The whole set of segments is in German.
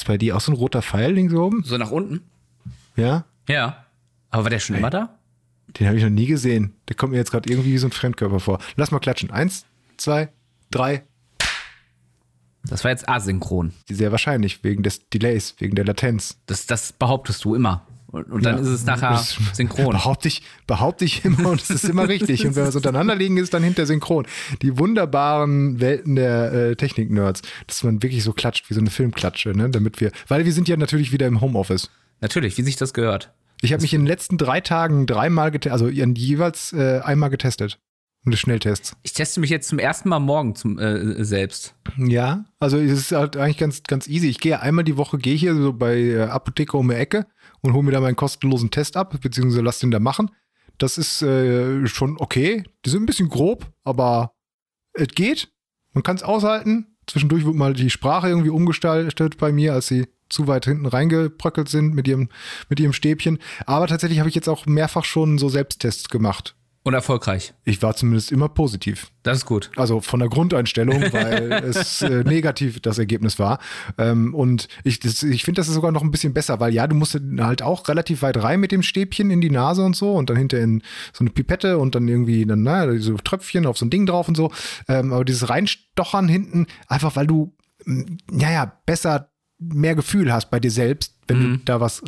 Ist bei dir auch so ein roter Pfeil links oben? So nach unten? Ja? Ja. Aber war der schon immer da? Den habe ich noch nie gesehen. Der kommt mir jetzt gerade irgendwie wie so ein Fremdkörper vor. Lass mal klatschen. Eins, zwei, drei. Das war jetzt asynchron. Sehr wahrscheinlich, wegen des Delays, wegen der Latenz. Das, das behauptest du immer. Und, und dann Ja. ist es nachher synchron. Behaupte ich, behaupte ich immer und es ist immer richtig. Und wenn wir es untereinander legen, ist dann hinter synchron. Die wunderbaren Welten der äh, Technik-Nerds, dass man wirklich so klatscht, wie so eine Filmklatsche, ne? Damit wir, weil wir sind ja natürlich wieder im Homeoffice. Natürlich, wie sich das gehört. Ich habe mich in den letzten drei Tagen dreimal getestet, also jeweils äh, einmal getestet. Und Schnelltests. Ich teste mich jetzt zum ersten Mal morgen zum, äh, selbst. Ja, also es ist halt eigentlich ganz, ganz easy. Ich gehe einmal die Woche, gehe hier so bei äh, Apotheke um die Ecke und hole mir da meinen kostenlosen Test ab, beziehungsweise lass den da machen. Das ist äh, schon okay. Die sind ein bisschen grob, aber es geht. Man kann es aushalten. Zwischendurch wird mal die Sprache irgendwie umgestaltet bei mir, als sie zu weit hinten reingebröckelt sind mit ihrem, mit ihrem Stäbchen. Aber tatsächlich habe ich jetzt auch mehrfach schon so Selbsttests gemacht. Und erfolgreich. Ich war zumindest immer positiv. Das ist gut. Also von der Grundeinstellung, weil es äh, negativ das Ergebnis war. Ähm, und ich, das- ich finde, das ist sogar noch ein bisschen besser, weil ja, du musst halt auch relativ weit rein mit dem Stäbchen in die Nase und so und dann hinter in so eine Pipette und dann irgendwie dann, naja, so Tröpfchen auf so ein Ding drauf und so. Ähm, aber dieses Reinstochern hinten, einfach weil du, mh, ja, ja, besser mehr Gefühl hast bei dir selbst, wenn du da was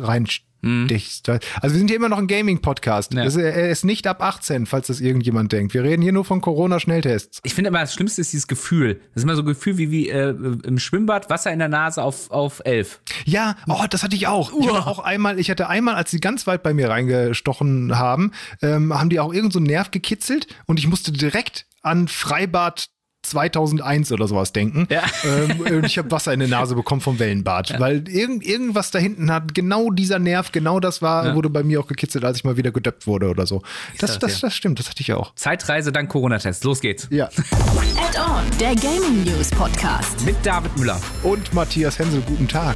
reinstichst. Also wir sind hier immer noch ein Gaming-Podcast. Ja. Ist- Er ist nicht ab 18, falls das irgendjemand denkt. Wir reden hier nur von Corona-Schnelltests. Ich finde immer, das Schlimmste ist dieses Gefühl. Das ist immer so ein Gefühl wie, wie äh, im Schwimmbad, Wasser in der Nase auf, auf elf. Ja, oh, das hatte ich auch. Ich hatte auch einmal, ich hatte einmal, als sie ganz weit bei mir reingestochen haben, ähm, haben die auch irgend so einen Nerv gekitzelt und ich musste direkt an Freibad 2001 oder sowas denken. Ja. Ähm, und ich habe Wasser in der Nase bekommen vom Wellenbad, weil irgend, irgendwas da hinten hat, genau dieser Nerv, genau das war, Ja. wurde bei mir auch gekitzelt, als ich mal wieder gedöppt wurde oder so. Das, das, das, ja. das stimmt, das hatte ich auch. Zeitreise dank Corona-Test. Los geht's. Ja. Add-on, der Gaming News Podcast. Mit David Müller. Und Matthias Hensel, guten Tag.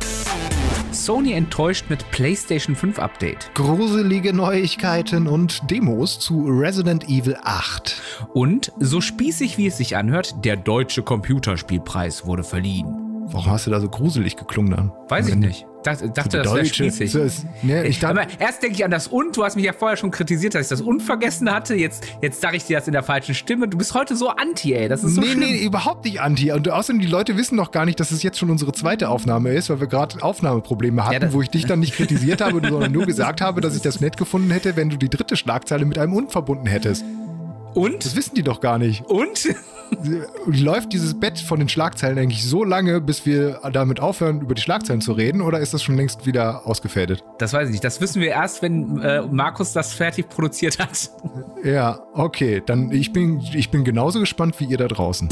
Sony enttäuscht mit PlayStation 5 Update. Gruselige Neuigkeiten und Demos zu Resident Evil 8. Und so spießig wie es sich anhört, der Deutsche Computerspielpreis wurde verliehen. Warum hast du da so gruselig geklungen dann? Weiß ich nicht. Dachte, dachte das wäre spießig. Ist, ne, ich Aber dachte, erst denke ich an das Und. Du hast mich ja vorher schon kritisiert, dass ich das Und vergessen hatte. Jetzt, jetzt sage ich dir das in der falschen Stimme. Du bist heute so anti, ey. Das ist so nee, schlimm. nee, überhaupt nicht anti. Und außerdem, die Leute wissen noch gar nicht, dass es jetzt schon unsere zweite Aufnahme ist, weil wir gerade Aufnahmeprobleme hatten, das- wo ich dich dann nicht kritisiert habe, sondern nur gesagt habe, dass ich das nett gefunden hätte, wenn du die dritte Schlagzeile mit einem Und verbunden hättest. Und? Das wissen die doch gar nicht. Und? Läuft dieses Bett von den Schlagzeilen eigentlich so lange, bis wir damit aufhören, über die Schlagzeilen zu reden, oder ist das schon längst wieder ausgefädelt? Das weiß ich nicht. Das wissen wir erst, wenn äh, Markus das fertig produziert hat. Ja, okay. Dann ich bin, ich bin genauso gespannt wie ihr da draußen.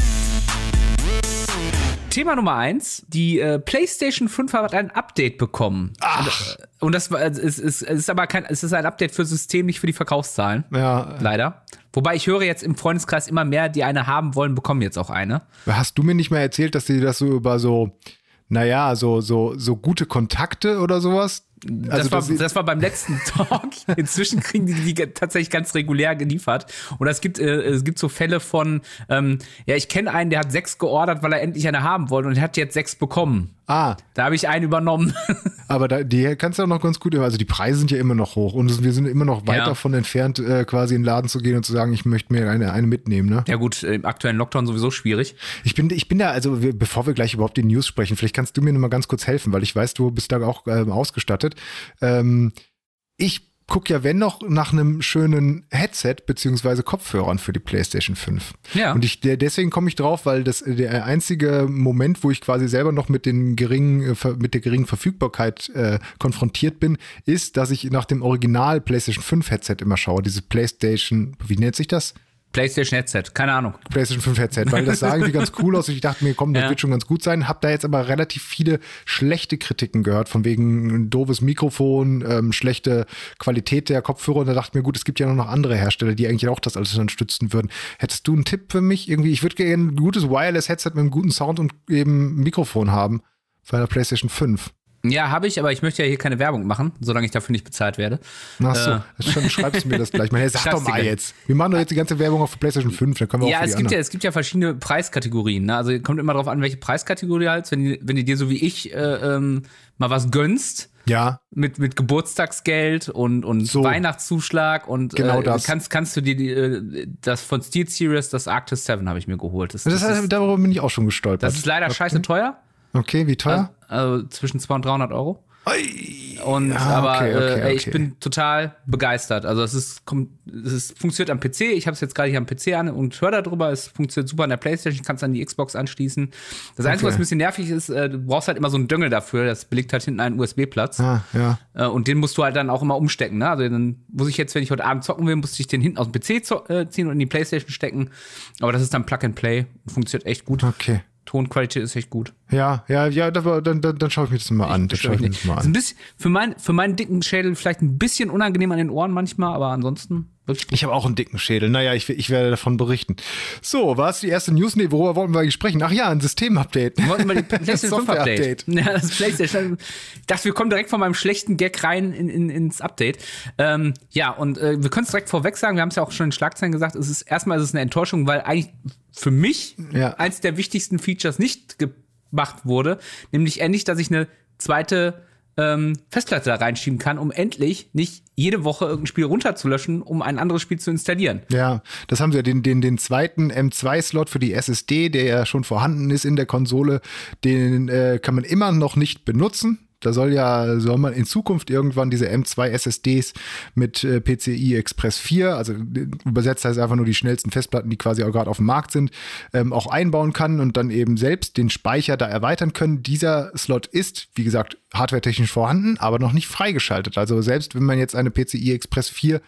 Thema Nummer eins: Die äh, PlayStation 5 hat ein Update bekommen. Ach. Und das war, es ist, es ist aber kein, es ist ein Update für System, nicht für die Verkaufszahlen. Ja, Leider. Wobei ich höre jetzt im Freundeskreis immer mehr, die eine haben wollen, bekommen jetzt auch eine. Hast du mir nicht mal erzählt, dass die das so über so, naja, so, so, so gute Kontakte oder sowas? Das, war, dass sie- das war beim letzten Talk. Inzwischen kriegen die die tatsächlich ganz regulär geliefert. Und es gibt, äh, es gibt so Fälle von, ähm, ja, ich kenne einen, der hat sechs geordert, weil er endlich eine haben wollte und hat jetzt sechs bekommen. ah, Da habe ich einen übernommen. aber da, die kannst du auch noch ganz gut, also die Preise sind ja immer noch hoch und wir sind immer noch weit Ja. davon entfernt, äh, quasi in den Laden zu gehen und zu sagen, ich möchte mir eine, eine mitnehmen, ne? ja gut, im aktuellen Lockdown sowieso schwierig. Ich bin, ich bin da, also bevor wir gleich überhaupt die News sprechen, vielleicht kannst du mir noch mal ganz kurz helfen, weil ich weiß, du bist da auch ähm, ausgestattet. Ähm, ich gucke ja, wenn noch, nach einem schönen Headset beziehungsweise Kopfhörern für die PlayStation 5. Ja. Und ich, deswegen komme ich drauf, weil das der einzige Moment, wo ich quasi selber noch mit den geringen, äh, mit der geringen Verfügbarkeit äh, konfrontiert bin, ist, dass ich nach dem Original PlayStation 5 Headset immer schaue. Diese PlayStation, wie nennt sich das? PlayStation Headset, keine Ahnung. PlayStation 5 Headset, weil das sagen die ganz cool aus. Ich dachte mir, komm, das Ja. wird schon ganz gut sein. Hab da jetzt aber relativ viele schlechte Kritiken gehört, von wegen ein doofes Mikrofon, ähm, schlechte Qualität der Kopfhörer. Und da dachte ich mir, gut, es gibt ja noch andere Hersteller, die eigentlich auch das alles unterstützen würden. Hättest du einen Tipp für mich? Irgendwie, ich würde gerne ein gutes Wireless-Headset mit einem guten Sound und eben Mikrofon haben bei der PlayStation 5. Ja, habe ich, aber ich möchte ja hier keine Werbung machen, solange ich dafür nicht bezahlt werde. Ach so, äh, schon schreibst du mir das gleich mal. Hey, sag doch mal jetzt. Wir machen doch jetzt die ganze Werbung auf PlayStation 5, dann können wir ja, auch es gibt ja, es gibt ja verschiedene Preiskategorien. Ne? Also kommt immer darauf an, welche Preiskategorie halt. Wenn die, wenn die dir so wie ich äh, ähm, mal was gönnst, ja. Mit, mit Geburtstagsgeld und, und So. Weihnachtszuschlag und Genau äh, das. kannst, kannst du dir die, äh, das von Steel Series, das Arctis 7 habe ich mir geholt. Das, Das, das, ist, darüber bin ich auch schon gestolpert. das ist leider scheiße teuer. okay, wie teuer? Also zwischen 200 und 300 Euro. Und Ja, aber okay, okay, äh, ey, ich okay. bin total begeistert. Also es ist, kommt, es ist funktioniert am PC. Ich habe es jetzt gerade hier am PC an und höre darüber. Es funktioniert super an der PlayStation. Ich kann es an die Xbox anschließen. Das Einzige, Okay. was ein bisschen nervig ist, äh, du brauchst halt immer so einen Döngel dafür. Das belegt halt hinten einen USB-Platz. Ah, ja. Äh, und den musst du halt dann auch immer umstecken. Ne? Also dann muss ich jetzt, wenn ich heute Abend zocken will, musste ich den hinten aus dem PC äh, ziehen und in die Playstation stecken. Aber das ist dann Plug and Play und funktioniert echt gut. Okay. Tonqualität ist echt gut. Ja, ja, ja, dann, dann, dann, schaue ich mir das mal an. Dann schaue ich mir das mal Ist ein an. bisschen, für, mein, für meinen dicken Schädel vielleicht ein bisschen unangenehm an den Ohren manchmal, aber ansonsten Ich habe auch einen dicken Schädel. Naja, ich, ich werde davon berichten. So, war es die erste News? Nee, worüber wollten wir eigentlich sprechen? Ach ja, ein Systemupdate. Wir wollten mal die PlayStation 5 Update. Software-Update. Ja, das PlayStation. Ich dachte, wir kommen direkt von meinem schlechten Gag rein in, in, ins Update. Ähm, ja, und äh, wir können es direkt vorweg sagen, wir haben es ja auch schon in Schlagzeilen gesagt, es ist erstmal ist es eine Enttäuschung, weil eigentlich für mich Ja. eins der wichtigsten Features nicht gemacht wurde, nämlich endlich, dass ich eine zweite ähm, Festplatte da reinschieben kann, um endlich nicht jede Woche irgendein Spiel runterzulöschen, um ein anderes Spiel zu installieren. Ja, das haben sie ja den, den, den zweiten M2-Slot für die SSD, der ja schon vorhanden ist in der Konsole, den äh, kann man immer noch nicht benutzen. Da soll ja, soll man in Zukunft irgendwann diese M2 SSDs mit äh, PCI Express 4, also äh, übersetzt heißt einfach nur die schnellsten Festplatten, die quasi auch gerade auf dem Markt sind, ähm, auch einbauen kann und dann eben selbst den Speicher da erweitern können. Dieser Slot ist, wie gesagt, hardwaretechnisch vorhanden, aber noch nicht freigeschaltet. Also selbst wenn man jetzt eine PCI Express 4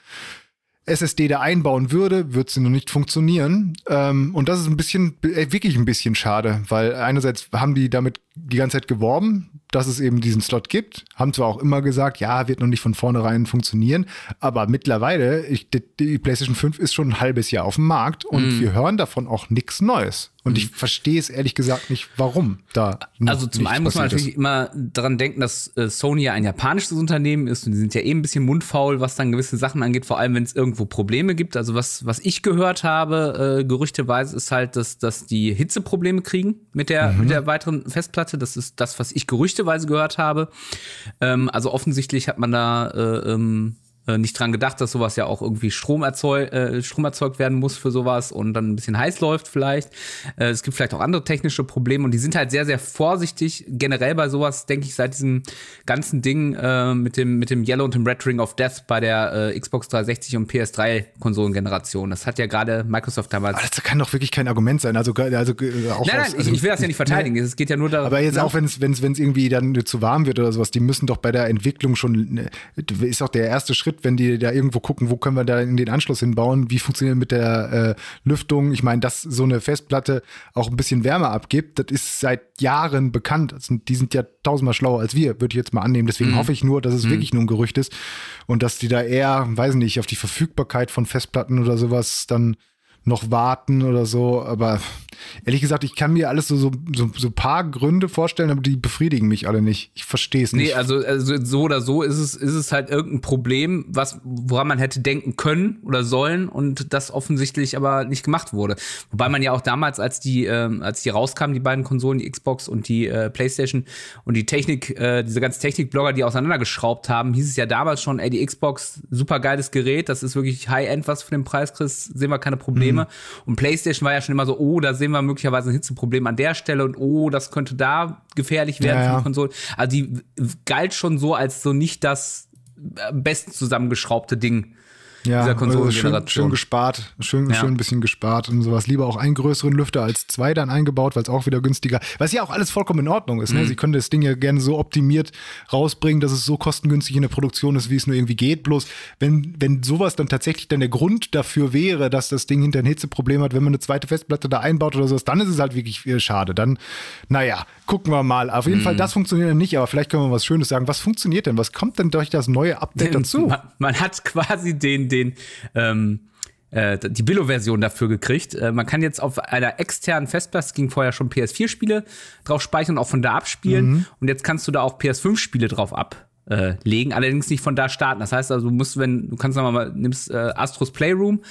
SSD da einbauen würde, wird sie noch nicht funktionieren. Ähm, und das ist ein bisschen, äh, wirklich ein bisschen schade, weil einerseits haben die damit die ganze Zeit geworben, dass es eben diesen Slot gibt, haben zwar auch immer gesagt, ja, wird noch nicht von vornherein funktionieren, aber mittlerweile, ich, die, die PlayStation 5 ist schon ein halbes Jahr auf dem Markt und Mhm. wir hören davon auch nichts Neues. Und ich verstehe es ehrlich gesagt nicht, warum da Also zum einen muss man natürlich immer dran denken, dass äh, Sony ja ein japanisches Unternehmen ist und die sind ja eh ein bisschen mundfaul, was dann gewisse Sachen angeht, vor allem wenn es irgendwo Probleme gibt. Also was, was ich gehört habe, äh, gerüchteweise, ist halt, dass, dass die Hitzeprobleme kriegen mit der, Mhm. mit der weiteren Festplatte. Das ist das, was ich gerüchteweise gehört habe. Ähm, also offensichtlich hat man da äh, ähm, äh, nicht dran gedacht, dass sowas ja auch irgendwie Strom, erzeug, äh, Strom erzeugt werden muss für sowas und dann ein bisschen heiß läuft vielleicht. Äh, es gibt vielleicht auch andere technische Probleme und die sind halt sehr, sehr vorsichtig. Generell bei sowas, denke ich, seit diesem ganzen Ding äh, mit, dem, mit dem Yellow und dem Red Ring of Death bei der äh, Xbox 360 und PS3-Konsolengeneration. Das hat ja gerade Microsoft damals. Aber das kann doch wirklich kein Argument sein. Also, also äh, auch nein, aus- nein, also, ich, ich will das ja nicht verteidigen. Es geht ja nur darum. Aber jetzt ne? auch, wenn es irgendwie dann zu warm wird oder sowas, die müssen doch bei der Entwicklung schon, ne, ist doch der erste Schritt, wenn die da irgendwo gucken, wo können wir da in den Anschluss hinbauen, wie funktioniert mit der äh, Lüftung. Ich meine, dass so eine Festplatte auch ein bisschen Wärme abgibt, das ist seit Jahren bekannt. Sind, die sind ja tausendmal schlauer als wir, würde ich jetzt mal annehmen. Deswegen hoffe ich nur, dass es wirklich nur ein Gerücht ist und dass die da eher, weiß nicht, auf die Verfügbarkeit von Festplatten oder sowas dann noch warten oder so. Aber ehrlich gesagt, ich kann mir alles so, so, so, so paar Gründe vorstellen, aber die befriedigen mich alle nicht. Ich verstehe es Nee, nicht. also, also so oder so ist es, ist es halt irgendein Problem, was, woran man hätte denken können oder sollen und das offensichtlich aber nicht gemacht wurde. Wobei man ja auch damals, als die, ähm, als die rauskamen, die beiden Konsolen, die Xbox und die äh, Playstation und die Technik, äh, diese ganzen Technikblogger, die auseinandergeschraubt haben, hieß es ja damals schon, ey, die Xbox, super geiles Gerät, das ist wirklich High-End, was für den Preis kriegst, sehen wir keine Probleme. Und Playstation war ja schon immer so, oh, da sehen wir möglicherweise ein Hitzeproblem an der Stelle und oh, das könnte da gefährlich werden Ja, für die Konsole. Also die galt schon so als so nicht das am besten zusammengeschraubte Ding ja, dieser also schön, Konsolengeneration. schön gespart, schön, Ja. schön ein bisschen gespart und sowas. Lieber auch einen größeren Lüfter als zwei dann eingebaut, weil es auch wieder günstiger, was ja auch alles vollkommen in Ordnung ist. Ne? Mhm. Sie können das Ding ja gerne so optimiert rausbringen, dass es so kostengünstig in der Produktion ist, wie es nur irgendwie geht. Bloß wenn, wenn sowas dann tatsächlich dann der Grund dafür wäre, dass das Ding hinter ein Hitzeproblem hat, wenn man eine zweite Festplatte da einbaut oder sowas, dann ist es halt wirklich äh, schade. Dann, naja, gucken wir mal. Auf jeden Fall, Mhm. das funktioniert dann nicht, aber vielleicht können wir was Schönes sagen. Was funktioniert denn? Was kommt denn durch das neue Update dazu? Man, man hat quasi den, den, ähm, äh, die Billo-Version dafür gekriegt. Äh, man kann jetzt auf einer externen Festplatte, ging vorher schon PS4-Spiele drauf speichern und auch von da abspielen. Mhm. Und jetzt kannst du da auch PS5-Spiele drauf ablegen, allerdings nicht von da starten. Das heißt also, du musst, wenn du kannst nochmal nimmst äh, Astros Playroom,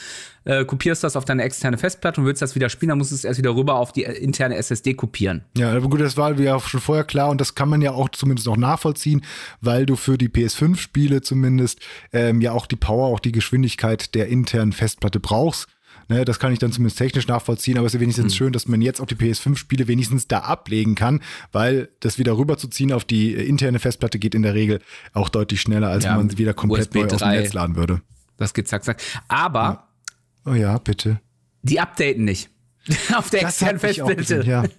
äh, kopierst das auf deine externe Festplatte und willst das wieder spielen, dann musst du es erst wieder rüber auf die äh, interne SSD kopieren. Ja, aber gut, das war ja schon vorher klar und das kann man ja auch zumindest noch nachvollziehen, weil du für die PS5-Spiele zumindest ähm, ja auch die Power, auch die Geschwindigkeit der internen Festplatte brauchst. Ne, das kann ich dann zumindest technisch nachvollziehen, aber es ist wenigstens mhm. schön, dass man jetzt auch die PS5-Spiele wenigstens da ablegen kann, weil das wieder rüberzuziehen auf die äh, interne Festplatte geht in der Regel auch deutlich schneller, als ja, man sie wieder komplett USB neu aus dem Netz laden würde. Das geht zack, zack. Aber ja. Oh ja, bitte. Die updaten nicht. Auf der externen Festplatte. Ja.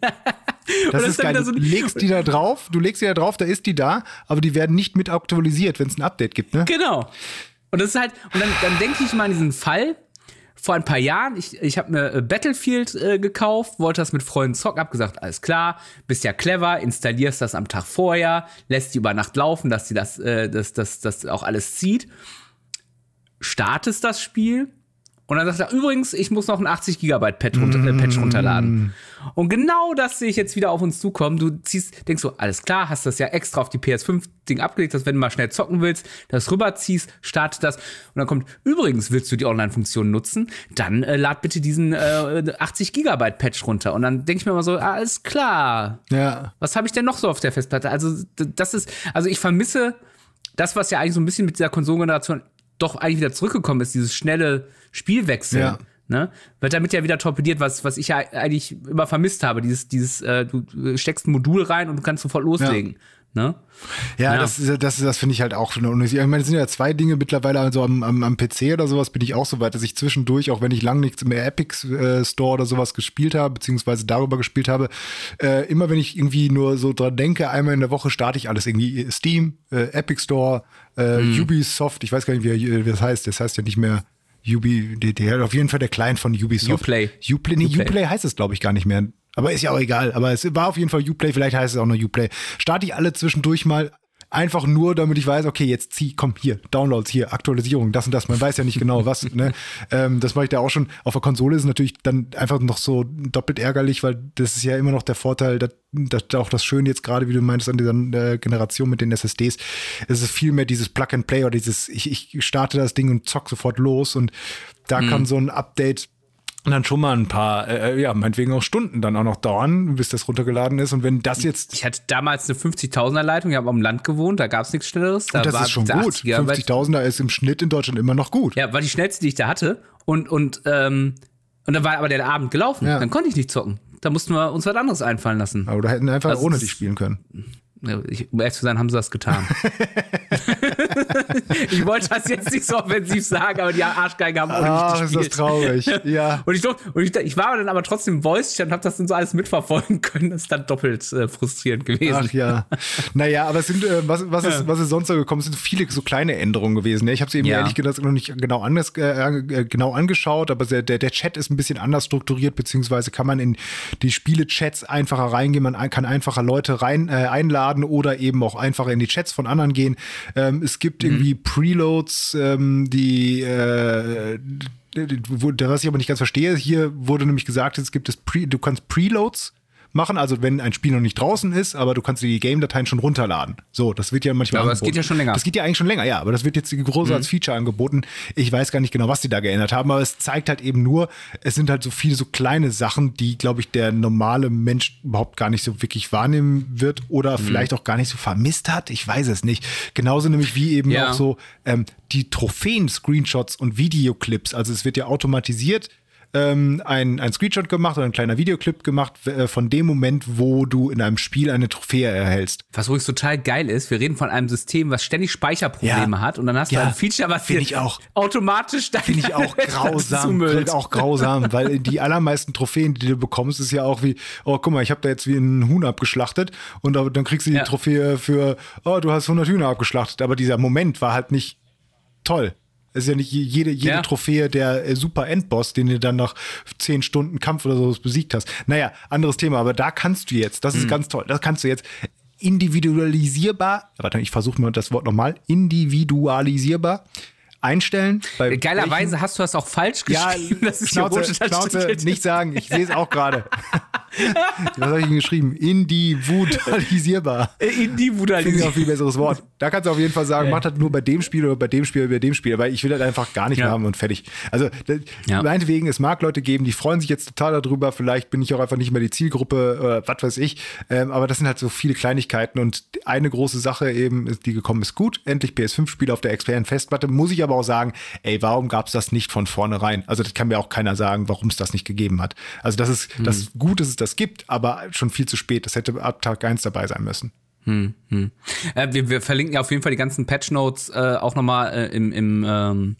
Das, ist geil. So du legst die da drauf, du legst die da drauf, da ist die da, aber die werden nicht mit aktualisiert, wenn es ein Update gibt, ne? Genau. Und das ist halt, und dann, dann denke ich mal an diesen Fall, vor ein paar Jahren, ich, ich habe mir äh, Battlefield äh, gekauft, wollte das mit Freunden zocken, hab gesagt, alles klar, bist ja clever, installierst das am Tag vorher, lässt die über Nacht laufen, dass sie das, äh, das, das, das auch alles zieht, startest das Spiel, und dann sagt er, übrigens, ich muss noch ein 80 Gigabyte Patch, runter, äh, Patch runterladen. Und genau das sehe ich jetzt wieder auf uns zukommen. Du ziehst, denkst so, alles klar, hast das ja extra auf die PS5-Ding abgelegt, dass wenn du mal schnell zocken willst, das rüberziehst, startet das. Und dann kommt, übrigens, willst du die Online-Funktion nutzen, dann äh, lad bitte diesen äh, 80 Gigabyte Patch runter. Und dann denke ich mir immer so, alles klar. Ja. Was habe ich denn noch so auf der Festplatte? Also, das ist, also ich vermisse das, was ja eigentlich so ein bisschen mit dieser Konsolengeneration doch eigentlich wieder zurückgekommen ist, dieses schnelle Spielwechsel. Ja. Ne? Wird damit ja wieder torpediert, was, was ich ja eigentlich immer vermisst habe. Dieses, dieses, äh, du steckst ein Modul rein und du kannst sofort loslegen. Ja. Ne? Ja, ja, das, das, das finde ich halt auch schon. Ich meine, es sind ja zwei Dinge mittlerweile, also am, am, am PC oder sowas bin ich auch so weit, dass ich zwischendurch, auch wenn ich lang nichts im Epic äh, Store oder sowas gespielt habe, beziehungsweise darüber gespielt habe, äh, immer wenn ich irgendwie nur so dran denke, einmal in der Woche starte ich alles irgendwie Steam, äh, Epic Store, äh, hm. Ubisoft, ich weiß gar nicht, wie, wie das heißt, das heißt ja nicht mehr Ubi, der, auf jeden Fall der Client von Ubisoft. Uplay. Uplay, nee, Uplay. Uplay heißt es, glaube ich, gar nicht mehr. Aber ist ja auch egal. Aber es war auf jeden Fall Uplay, vielleicht heißt es auch noch Uplay. Starte ich alle zwischendurch mal einfach nur, damit ich weiß, okay, jetzt zieh, komm, hier, Downloads, hier, Aktualisierung, das und das. Man weiß ja nicht genau, was. ne? ähm, das mache ich da auch schon. Auf der Konsole ist es natürlich dann einfach noch so doppelt ärgerlich, weil das ist ja immer noch der Vorteil, dass, dass auch das Schöne jetzt gerade, wie du meintest, an dieser äh, Generation mit den SSDs, es ist viel mehr dieses Plug and Play oder dieses, ich, ich starte das Ding und zock sofort los und da mhm. kann so ein Update und dann schon mal ein paar, äh, äh, ja, meinetwegen auch Stunden dann auch noch dauern, bis das runtergeladen ist. Und wenn das jetzt. Ich hatte damals eine 50.000er Leitung, ich habe am Land gewohnt, da gab es nichts Schnelleres. Da und das ist schon gut. 50.000er ist im Schnitt in Deutschland immer noch gut. Ja, war die schnellste, die ich da hatte. Und, und, ähm, und dann war aber der Abend gelaufen. Ja. Dann konnte ich nicht zocken. Da mussten wir uns was anderes einfallen lassen. Aber da hätten einfach also ohne dich spielen können. Ich, um ehrlich zu sein, haben sie das getan. ich wollte das jetzt nicht so offensiv sagen, aber die Arschgeigen haben auch Ach, nicht gespielt. ist das traurig. Ja. und ich, und ich, ich war dann aber trotzdem Voice und habe das dann so alles mitverfolgen können. Das ist dann doppelt äh, frustrierend gewesen. Ach ja. naja, aber es sind, äh, was, was, ist, was ist sonst so gekommen? Es sind viele so kleine Änderungen gewesen. Ne? Ich habe sie eben ja. ehrlich gesagt noch nicht genau, anders, äh, äh, genau angeschaut, aber der, der Chat ist ein bisschen anders strukturiert, beziehungsweise kann man in die Spiele-Chats einfacher reingehen, man kann einfacher Leute rein äh, einladen runterladen oder eben auch einfach in die Chats von anderen gehen. Ähm, es gibt mhm. irgendwie Preloads, ähm, die äh, was ich aber nicht ganz verstehe, hier wurde nämlich gesagt, es gibt es Pre, du kannst Preloads machen, also wenn ein Spiel noch nicht draußen ist, aber du kannst die Game-Dateien schon runterladen. So, das wird ja manchmal. aber angeboten. das geht ja schon länger. Das geht ja eigentlich schon länger, ja, aber das wird jetzt groß mhm. als Feature angeboten. Ich weiß gar nicht genau, was die da geändert haben, aber es zeigt halt eben nur, es sind halt so viele so kleine Sachen, die, glaube ich, der normale Mensch überhaupt gar nicht so wirklich wahrnehmen wird oder mhm. vielleicht auch gar nicht so vermisst hat. Ich weiß es nicht. Genauso nämlich wie eben ja. auch so ähm, die Trophäen-Screenshots und Videoclips. Also es wird ja automatisiert ähm, ein, ein Screenshot gemacht oder ein kleiner Videoclip gemacht äh, von dem Moment, wo du in einem Spiel eine Trophäe erhältst. Was übrigens total geil ist, wir reden von einem System, was ständig Speicherprobleme ja. hat und dann hast du ja. ein Feature, was dir ich auch. automatisch Finde ich auch grausam. Finde auch grausam, weil die allermeisten Trophäen, die du bekommst, ist ja auch wie, oh guck mal, ich habe da jetzt wie ein Huhn abgeschlachtet und dann kriegst du die ja. Trophäe für, oh du hast 100 Hühner abgeschlachtet. Aber dieser Moment war halt nicht toll. Es ist ja nicht jede, jede ja. Trophäe der äh, Super Endboss, den du dann nach zehn Stunden Kampf oder so besiegt hast. Naja, anderes Thema, aber da kannst du jetzt, das ist mhm. ganz toll, das kannst du jetzt individualisierbar, warte, ich versuche mal das Wort nochmal, individualisierbar einstellen. Geilerweise hast du das auch falsch geschrieben. Ja, das ist Schnauze, Schnauze nicht sagen. Ich sehe es auch gerade. Was habe ich geschrieben? Individualisierbar. Individualisierbar. Finde ich auch viel besseres Wort. Da kannst du auf jeden Fall sagen, ja. mach das nur bei dem Spiel oder bei dem Spiel oder bei dem Spiel. Weil ich will das einfach gar nicht ja. mehr haben und fertig. Also, ja. meinetwegen, es mag Leute geben, die freuen sich jetzt total darüber. Vielleicht bin ich auch einfach nicht mehr die Zielgruppe, oder was weiß ich. Ähm, aber das sind halt so viele Kleinigkeiten. Und eine große Sache eben, die gekommen ist, gut. Endlich PS5-Spiel auf der externen Festplatte. Muss ich aber auch sagen, ey, warum gab es das nicht von vornherein? Also, das kann mir auch keiner sagen, warum es das nicht gegeben hat. Also, das ist, mhm. das ist gut, dass es das gibt, aber schon viel zu spät. Das hätte ab Tag 1 dabei sein müssen. Hm, hm. Äh, wir, wir, verlinken ja auf jeden Fall die ganzen Patch Notes äh, auch nochmal äh, im, im ähm,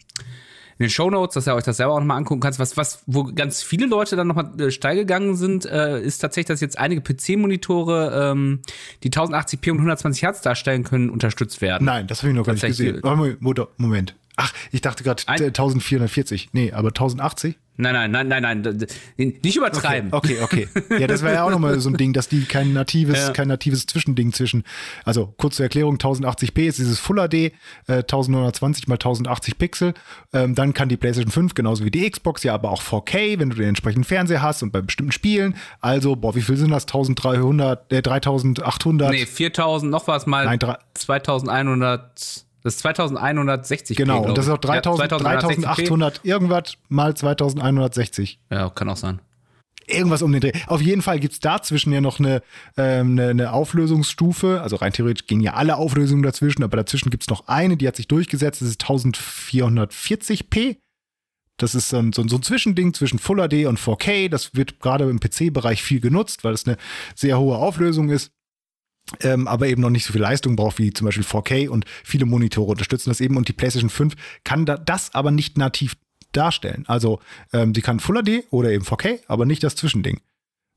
in den Show Notes, dass ihr euch das selber auch nochmal angucken kannst. Was, was, wo ganz viele Leute dann nochmal äh, steil gegangen sind, äh, ist tatsächlich, dass jetzt einige PC-Monitore, ähm, die 1080p und 120 Hertz darstellen können, unterstützt werden. Nein, das habe ich noch gar nicht gesehen. Moment. Ach, ich dachte gerade 1440. Nee, aber 1080? Nein, nein, nein, nein, nein, nicht übertreiben. Okay, okay. okay. Ja, das wäre ja auch nochmal so ein Ding, dass die kein natives, ja. kein natives Zwischending zwischen, also kurze Erklärung, 1080p ist dieses Full HD, äh, 1920 mal 1080 Pixel. Ähm, dann kann die PlayStation 5 genauso wie die Xbox ja aber auch 4K, wenn du den entsprechenden Fernseher hast und bei bestimmten Spielen. Also, boah, wie viel sind das? 1300, äh, 3800? Nee, 4000, noch was mal. Nein, 2100. Das ist 2160. Genau, und das ist auch 3000, ja, 3800 irgendwas mal 2160. Ja, kann auch sein. Irgendwas um den Dreh. Auf jeden Fall gibt es dazwischen ja noch eine, ähm, eine, eine, Auflösungsstufe. Also rein theoretisch gehen ja alle Auflösungen dazwischen, aber dazwischen gibt es noch eine, die hat sich durchgesetzt. Das ist 1440p. Das ist so ein, so ein Zwischending zwischen Full HD und 4K. Das wird gerade im PC-Bereich viel genutzt, weil es eine sehr hohe Auflösung ist ähm, aber eben noch nicht so viel Leistung braucht wie zum Beispiel 4K und viele Monitore unterstützen das eben und die PlayStation 5 kann da, das aber nicht nativ darstellen. Also ähm, sie kann Full HD oder eben 4K, aber nicht das Zwischending.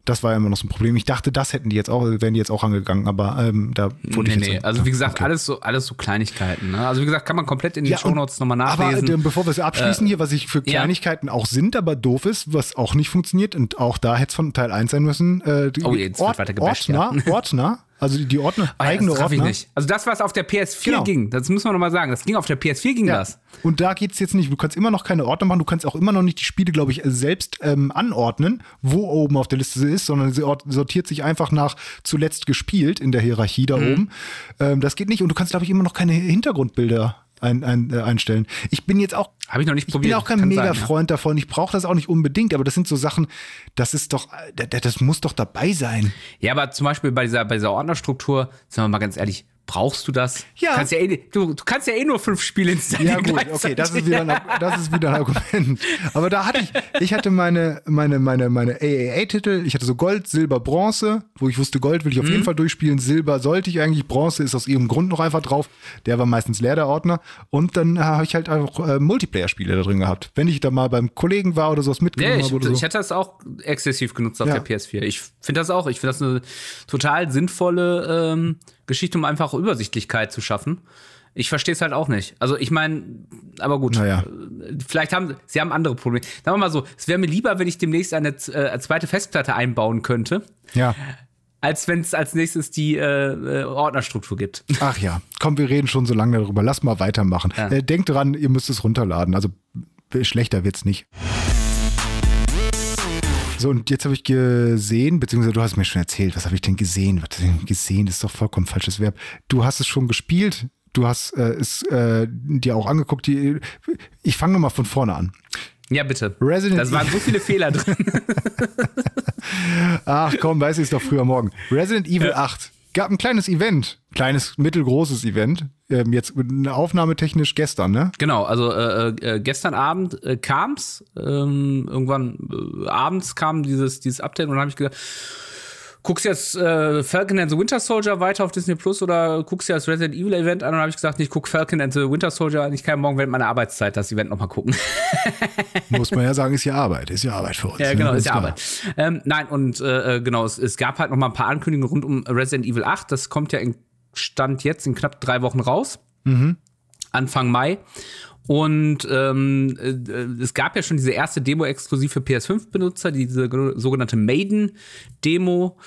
Das war ja immer noch so ein Problem. Ich dachte, das hätten die jetzt auch, wären die jetzt auch angegangen, aber ähm, da wurde nee, ich nee. So, also wie gesagt, okay. alles so, alles so Kleinigkeiten. Ne? Also wie gesagt, kann man komplett in den ja, Shownotes nochmal nachlesen. Aber äh, bevor wir es abschließen äh, hier, was ich für Kleinigkeiten ja. auch sind, aber doof ist, was auch nicht funktioniert und auch da hätte es von Teil 1 sein müssen. Äh, die oh, jetzt Ort, wird weiter Ordner, ja. Ordner also die Ordner, eigene das Ordner. Ich nicht. Also das, was auf der PS4 genau. ging, das muss man nochmal sagen. Das ging auf der PS4 ging ja. das. Und da geht's jetzt nicht. Du kannst immer noch keine Ordner machen. Du kannst auch immer noch nicht die Spiele, glaube ich, selbst ähm, anordnen, wo oben auf der Liste sie ist, sondern sie sortiert sich einfach nach zuletzt gespielt in der Hierarchie da mhm. oben. Ähm, das geht nicht. Und du kannst, glaube ich, immer noch keine Hintergrundbilder ein, ein, äh, einstellen. Ich bin jetzt auch. Habe ich noch nicht probiert. Ich bin auch kein Mega-Freund ja. davon. Ich brauche das auch nicht unbedingt, aber das sind so Sachen, das ist doch, das, das muss doch dabei sein. Ja, aber zum Beispiel bei dieser, bei dieser Ordnerstruktur, sagen wir mal ganz ehrlich, Brauchst du das? Ja. Du kannst ja eh, du, du kannst ja eh nur fünf Spiele installieren. Ja, gut, okay, das ist, wieder ein, das ist wieder ein Argument. Aber da hatte ich, ich hatte meine, meine, meine, meine AAA-Titel, ich hatte so Gold, Silber, Bronze, wo ich wusste, Gold will ich auf mhm. jeden Fall durchspielen, Silber sollte ich eigentlich, Bronze ist aus irgendeinem Grund noch einfach drauf. Der war meistens leer, der Ordner. Und dann habe ich halt auch äh, Multiplayer-Spiele da drin gehabt. Wenn ich da mal beim Kollegen war oder sowas mitgenommen ja, habe. Oder so. Ich hätte das auch exzessiv genutzt auf ja. der PS4. Ich finde das auch, ich finde das eine total sinnvolle ähm, Geschichte, um einfach Übersichtlichkeit zu schaffen. Ich verstehe es halt auch nicht. Also ich meine, aber gut, naja. vielleicht haben sie haben andere Probleme. Sagen wir mal so, es wäre mir lieber, wenn ich demnächst eine äh, zweite Festplatte einbauen könnte. Ja. Als wenn es als nächstes die äh, äh, Ordnerstruktur gibt. Ach ja, komm, wir reden schon so lange darüber. Lass mal weitermachen. Ja. Äh, denkt dran, ihr müsst es runterladen. Also schlechter wird's nicht. So, und jetzt habe ich gesehen, beziehungsweise du hast mir schon erzählt, was habe ich denn gesehen? Was denn gesehen ist doch vollkommen falsches Verb. Du hast es schon gespielt, du hast äh, es äh, dir auch angeguckt. Die, ich fange nochmal von vorne an. Ja, bitte. Resident das waren so viele Fehler drin. Ach komm, weiß ich es doch früher morgen. Resident Evil ja. 8 gab ein kleines Event, kleines, mittelgroßes Event. Ähm, jetzt aufnahmetechnisch gestern, ne? Genau, also äh, äh, gestern Abend äh, kam's. Ähm, irgendwann äh, abends kam dieses, dieses Update und dann habe ich gedacht, guckst du jetzt äh, Falcon and the Winter Soldier weiter auf Disney Plus oder guckst du das Resident Evil Event an? Und dann habe ich gesagt, ich gucke Falcon and the Winter Soldier an. Ich kann morgen während meiner Arbeitszeit das Event nochmal gucken. Muss man ja sagen, ist ja Arbeit, ist ja Arbeit für uns. Ja, ne? genau, ne? ist ja Arbeit. Ähm, nein, und äh, äh, genau, es, es gab halt nochmal ein paar Ankündigungen rund um Resident Evil 8. Das kommt ja in Stand jetzt in knapp drei Wochen raus. Mhm. Anfang Mai. Und ähm, äh, es gab ja schon diese erste Demo exklusiv für PS5-Benutzer, diese sogenannte Maiden-Demo,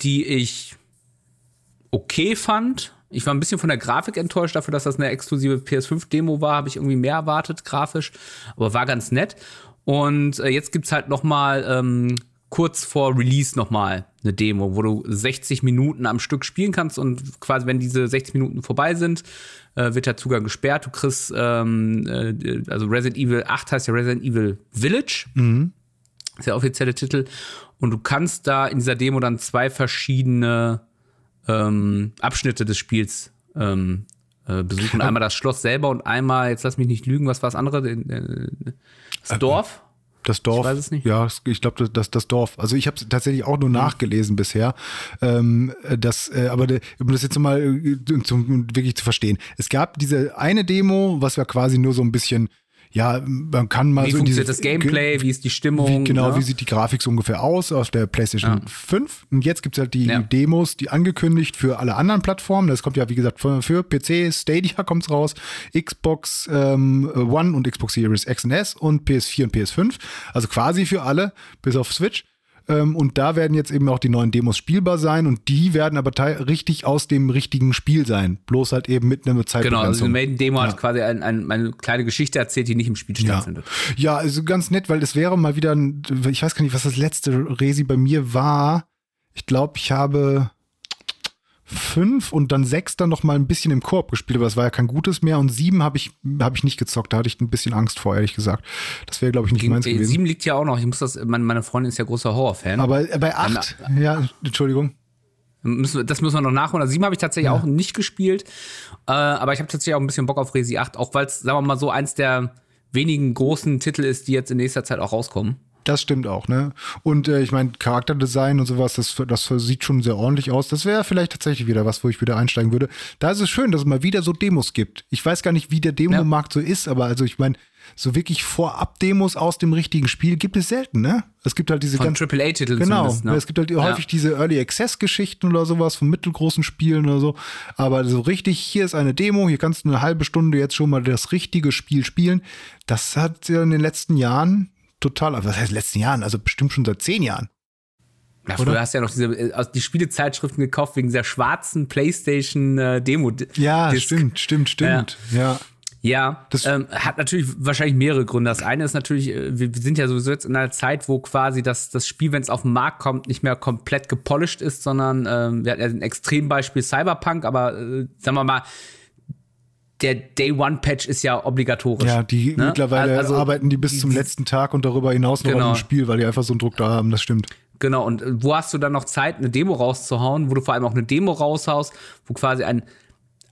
die ich okay fand. Ich war ein bisschen von der Grafik enttäuscht dafür, dass das eine exklusive PS5-Demo war. Habe ich irgendwie mehr erwartet grafisch, aber war ganz nett. Und äh, jetzt gibt's halt noch mal ähm, kurz vor Release noch mal eine Demo, wo du 60 Minuten am Stück spielen kannst und quasi, wenn diese 60 Minuten vorbei sind, äh, wird der Zugang gesperrt. Du kriegst, ähm, äh, also Resident Evil 8 heißt ja Resident Evil Village. Mhm. ist der offizielle Titel. Und du kannst da in dieser Demo dann zwei verschiedene ähm, Abschnitte des Spiels ähm, äh, besuchen. Einmal das Schloss selber und einmal, jetzt lass mich nicht lügen, was war das andere? Äh, Das Dorf? Das Dorf. Ich weiß es nicht. Ja, es- ich glaube, das, das, das Dorf. Also ich habe tatsächlich auch nur nachgelesen bisher. Ähm, das, äh, aber de, um das jetzt mal äh, zum, wirklich zu verstehen. Es gab diese eine Demo, was ja quasi nur so ein bisschen, ja, man kann mal Wie so diese- funktioniert das Gameplay? Wie ist die Stimmung? Wie, genau, ne? wie sieht die Grafik so ungefähr aus aus der PlayStation 5? Und jetzt gibt's halt die Ja. Demos, die angekündigt für alle anderen Plattformen. Das kommt ja, wie gesagt, für, für PC, Stadia kommt's raus, Xbox ähm, One und Xbox Series X und S und PS4 und PS5. Also quasi für alle, bis auf Switch. Ähm, und da werden jetzt eben auch die neuen Demos spielbar sein und die werden aber richtig aus dem richtigen Spiel sein. Bloß halt eben mit einer Genau, also Zeitbegrenzung. Maiden-Demo Ja. hat quasi ein, ein, eine kleine Geschichte erzählt, die nicht im Spiel Ja. stattfindet. ja, also ganz nett, weil es wäre mal wieder, ein, ich weiß gar nicht, was das letzte Resi bei mir war. Ich glaube, ich habe fünf und dann sechs dann noch mal ein bisschen im Koop gespielt, aber das war ja kein gutes mehr und sieben habe ich habe ich nicht gezockt, da hatte ich ein bisschen Angst vor, ehrlich gesagt. Das wäre glaube ich nicht Gegen, meins äh, gewesen. sieben liegt ja auch noch. Ich muss das, meine, meine Freundin ist ja großer Horrorfan. aber bei acht, ja, Entschuldigung. Müssen Das müssen wir noch nachholen. Also sieben habe ich tatsächlich auch nicht gespielt. Äh, aber ich habe tatsächlich auch ein bisschen Bock auf Resi 8, auch weil es, sagen wir mal, so eins der wenigen großen Titel ist, die jetzt in nächster Zeit auch rauskommen. Das stimmt auch, ne? Und äh, ich meine, Charakterdesign und sowas, das, das sieht schon sehr ordentlich aus. Das wäre vielleicht tatsächlich wieder was, wo ich wieder einsteigen würde. Da ist es schön, dass es mal wieder so Demos gibt. Ich weiß gar nicht, wie der Demomarkt so ist, aber also ich meine, so wirklich Vorab-Demos aus dem richtigen Spiel gibt es selten, ne? Es gibt halt diese Von ganz AAA-Titeln Genau. Ne? es gibt halt Ja. häufig diese Early Access Geschichten oder sowas von mittelgroßen Spielen oder so, aber so richtig hier ist eine Demo, hier kannst du eine halbe Stunde jetzt schon mal das richtige Spiel spielen. Das hat ja in den letzten Jahren total, was heißt letzten Jahren, also bestimmt schon seit zehn Jahren. Ja, Oder? früher hast du ja noch diese, äh, aus- die Spielezeitschriften gekauft wegen dieser schwarzen PlayStation-Demo. Ja, stimmt, stimmt, stimmt. Ja. Ja, Das- ähm, hat natürlich wahrscheinlich mehrere Gründe. Das eine ist natürlich, äh, wir wir sind ja sowieso jetzt in einer Zeit, wo quasi das, das Spiel, wenn es auf den Markt kommt, nicht mehr komplett gepolished ist, sondern ähm, wir hatten ja ein Extrembeispiel Cyberpunk, aber äh, sagen wir mal, der Day One Patch ist ja obligatorisch. Ja, die Ne? mittlerweile Also, arbeiten die bis zum die- letzten Tag und darüber hinaus noch Genau. dem Spiel, weil die einfach so einen Druck da haben, das stimmt. Genau, und äh, wo hast du dann noch Zeit, eine Demo rauszuhauen, wo du vor allem auch eine Demo raushaust, wo quasi ein,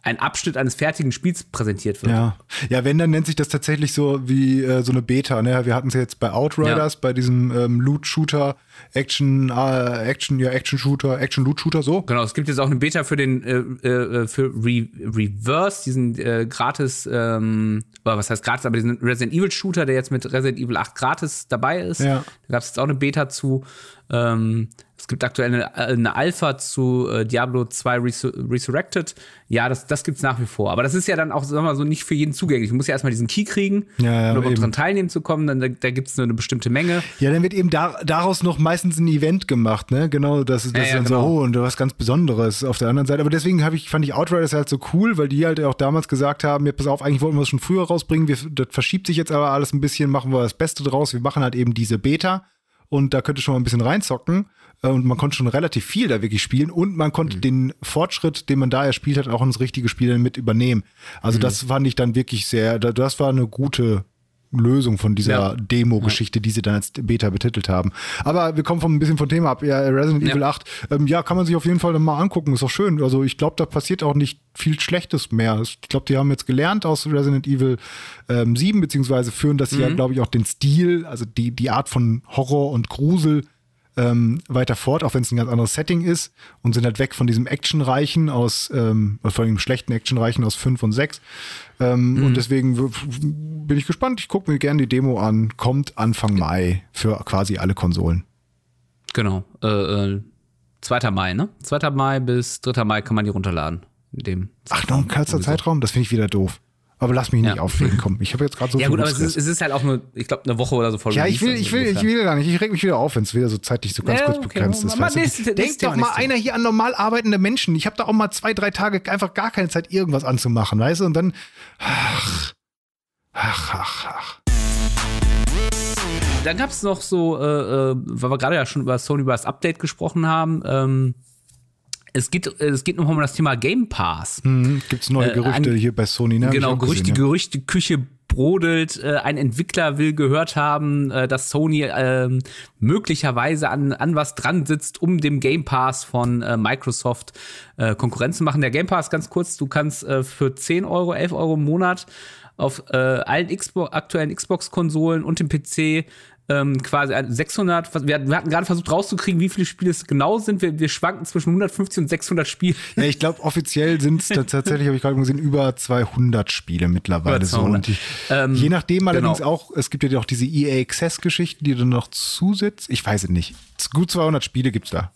ein Abschnitt eines fertigen Spiels präsentiert wird. Ja. Ja, wenn, dann nennt sich das tatsächlich so wie äh, so eine Beta. Ne? Wir hatten es ja jetzt bei Outriders, bei diesem ähm, Loot-Shooter, Action, äh, Action, ja, Action-Shooter, Action-Loot-Shooter, so. Genau, es gibt jetzt auch eine Beta für den äh, äh, für Re Reverse, diesen äh, gratis, ähm, oder was heißt gratis, aber diesen Resident Evil Shooter, der jetzt mit Resident Evil 8 gratis dabei ist. Ja. Da gab es jetzt auch eine Beta zu. Ähm, es gibt aktuell eine, eine Alpha zu äh, Diablo 2 Resur Resurrected. Ja, das, das gibt's nach wie vor. Aber das ist ja dann auch, sagen wir mal so, nicht für jeden zugänglich. Du musst ja erstmal diesen Key kriegen, Ja, ja, um dran teilnehmen zu kommen. Dann, da, da gibt's nur eine bestimmte Menge. Ja, dann wird eben da, daraus noch meistens ein Event gemacht, ne? Genau, das, das Ja, ist dann genau. so, oh, und was ganz Besonderes auf der anderen Seite. Aber deswegen ich, fand ich Outriders halt so cool, weil die halt auch damals gesagt haben, ja, pass auf, eigentlich wollten wir es schon früher rausbringen, wir, das verschiebt sich jetzt aber alles ein bisschen, machen wir das Beste draus. Wir machen halt eben diese Beta und da könnte schon mal ein bisschen reinzocken. Äh, Und man konnte schon relativ viel da wirklich spielen und man Mhm. konnte den Fortschritt, den man da erspielt hat, auch ins richtige Spiel dann mit übernehmen. Mhm. Also das fand ich dann wirklich sehr, da- das war eine gute Lösung von dieser Ja. Demo-Geschichte, die sie dann als Beta betitelt haben. Aber wir kommen von ein bisschen vom Thema ab. Ja, Resident Ja. Evil 8, ähm, ja, kann man sich auf jeden Fall dann mal angucken. Ist doch schön. Also ich glaube, da passiert auch nicht viel Schlechtes mehr. Ich glaube, die haben jetzt gelernt aus Resident Evil ähm, 7, beziehungsweise führen das Mhm. ja, glaube ich, auch den Stil, also die, die Art von Horror und Grusel ähm, weiter fort, auch wenn es ein ganz anderes Setting ist und sind halt weg von diesem Actionreichen aus, ähm, von dem schlechten Actionreichen aus 5 und 6. Ähm, Und deswegen bin ich gespannt. Ich gucke mir gerne die Demo an. Kommt Anfang Mai für quasi alle Konsolen. Genau. Äh, äh, 2. Mai, ne? 2. Mai bis 3. Mai kann man die runterladen. Dem Ach, noch ein kurzer Zeitraum? Das finde ich wieder doof. Aber lass mich nicht ja. aufregen, komm. Ich habe jetzt gerade so Ja gut, aber es ist, es ist, halt auch nur, ich glaube, eine Woche oder so voll. Ja, ich will, ich will, ich will gar nicht. Ich reg mich wieder auf, wenn es wieder so zeitlich so ganz ja, kurz okay. begrenzt ist. Mal, nächste, Denk doch mal einer hier an normal arbeitende Menschen. Ich habe da auch mal zwei, drei Tage einfach gar keine Zeit, irgendwas anzumachen, weißt du? Und dann, ach, ach, ach, ach. Dann gab es noch so, äh, äh, weil wir gerade ja schon über Sony über das Update gesprochen haben, ähm, es geht, es geht noch um das Thema Game Pass. Mhm, Gibt es neue Gerüchte äh, hier bei Sony? Ne? Genau, Gerüchte, gesehen, ja. Gerüchte, Küche brodelt. Äh, ein Entwickler will gehört haben, äh, dass Sony äh, möglicherweise an, an was dran sitzt, um dem Game Pass von äh, Microsoft äh, Konkurrenz zu machen. Der Game Pass, ganz kurz, du kannst äh, für 10 Euro, 11 Euro im Monat auf äh, allen Xbox, aktuellen Xbox-Konsolen und dem PC ähm, quasi 600, wir, wir hatten gerade versucht rauszukriegen, wie viele Spiele es genau sind. Wir, wir schwanken zwischen 150 und 600 Spielen. Ja, ich glaube, offiziell sind es tatsächlich, habe ich gerade gesehen, über 200 Spiele mittlerweile so. Und die, ähm, je nachdem allerdings genau. auch, es gibt ja auch diese EA Access-Geschichten, die dann noch zusetzt. Ich weiß es nicht. Gut 200 Spiele gibt's da.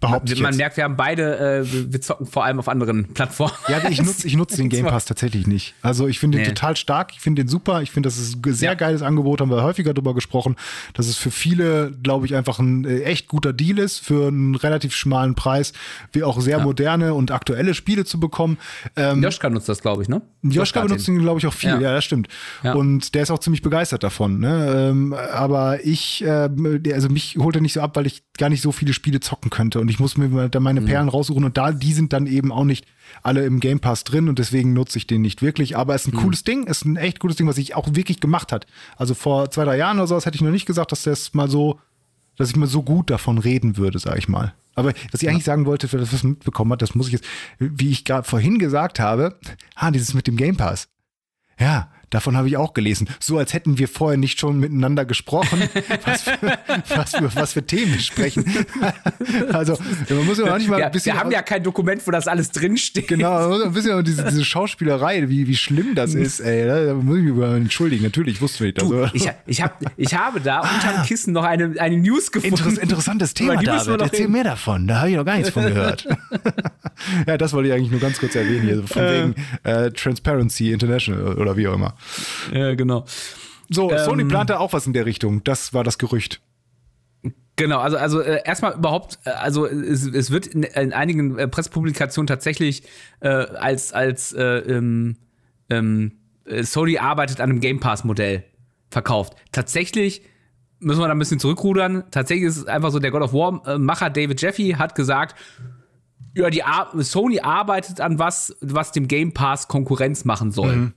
Behaupte man, man merkt, wir haben beide, äh, wir zocken vor allem auf anderen Plattformen. Ja, ich nutze ich nutz den Game Pass tatsächlich nicht. Also ich finde nee. den total stark, ich finde den super, ich finde, das ist ein sehr ja. geiles Angebot, haben wir häufiger drüber gesprochen, dass es für viele, glaube ich, einfach ein äh, echt guter Deal ist, für einen relativ schmalen Preis, wie auch sehr ja. moderne und aktuelle Spiele zu bekommen. Ähm, Joschka nutzt das, glaube ich, ne? Joschka benutzt ihn, glaube ich, auch viel, ja. ja, das stimmt. Und der ist auch ziemlich begeistert davon. Ne? Ähm, aber ich, äh, also mich holt er nicht so ab, weil ich gar nicht so viele Spiele zocken könnte und ich muss mir da meine mhm. Perlen raussuchen und da, die sind dann eben auch nicht alle im Game Pass drin und deswegen nutze ich den nicht wirklich. Aber es ist ein mhm. cooles Ding, ist ein echt gutes Ding, was ich auch wirklich gemacht hat. Also vor zwei, drei Jahren oder sowas hätte ich noch nicht gesagt, dass das mal so, dass ich mal so gut davon reden würde, sag ich mal. Aber was ich eigentlich sagen wollte, für das, was mitbekommen hat, das muss ich jetzt, wie ich gerade vorhin gesagt habe, ah, dieses mit dem Game Pass. Ja, Davon habe ich auch gelesen. So als hätten wir vorher nicht schon miteinander gesprochen, was für, was für, was für Themen wir sprechen. also, man muss ja manchmal ein bisschen. Wir haben ja kein Dokument, wo das alles drinsteht. Genau, ein bisschen diese, diese Schauspielerei, wie, wie schlimm das ist, ey. Da muss ich mich entschuldigen. Natürlich, wusste ich das. Du, ich, ich, hab, ich habe da ah, unter dem Kissen noch eine, eine News gefunden. Interess interessantes Thema, David. Erzähl mehr davon. Da habe ich noch gar nichts von gehört. ja, das wollte ich eigentlich nur ganz kurz erwähnen hier. Von äh. wegen äh, Transparency International oder wie auch immer. Ja, genau. So, ähm, Sony plante auch was in der Richtung. Das war das Gerücht. Genau, also, also äh, erstmal überhaupt, äh, also es, es wird in, in einigen äh, Pressepublikationen tatsächlich äh, als, als äh, ähm, ähm, äh, Sony arbeitet an einem Game Pass-Modell verkauft. Tatsächlich müssen wir da ein bisschen zurückrudern. Tatsächlich ist es einfach so, der God of War-Macher David Jeffy hat gesagt, ja, die Ar Sony arbeitet an was, was dem Game Pass Konkurrenz machen soll. Mhm.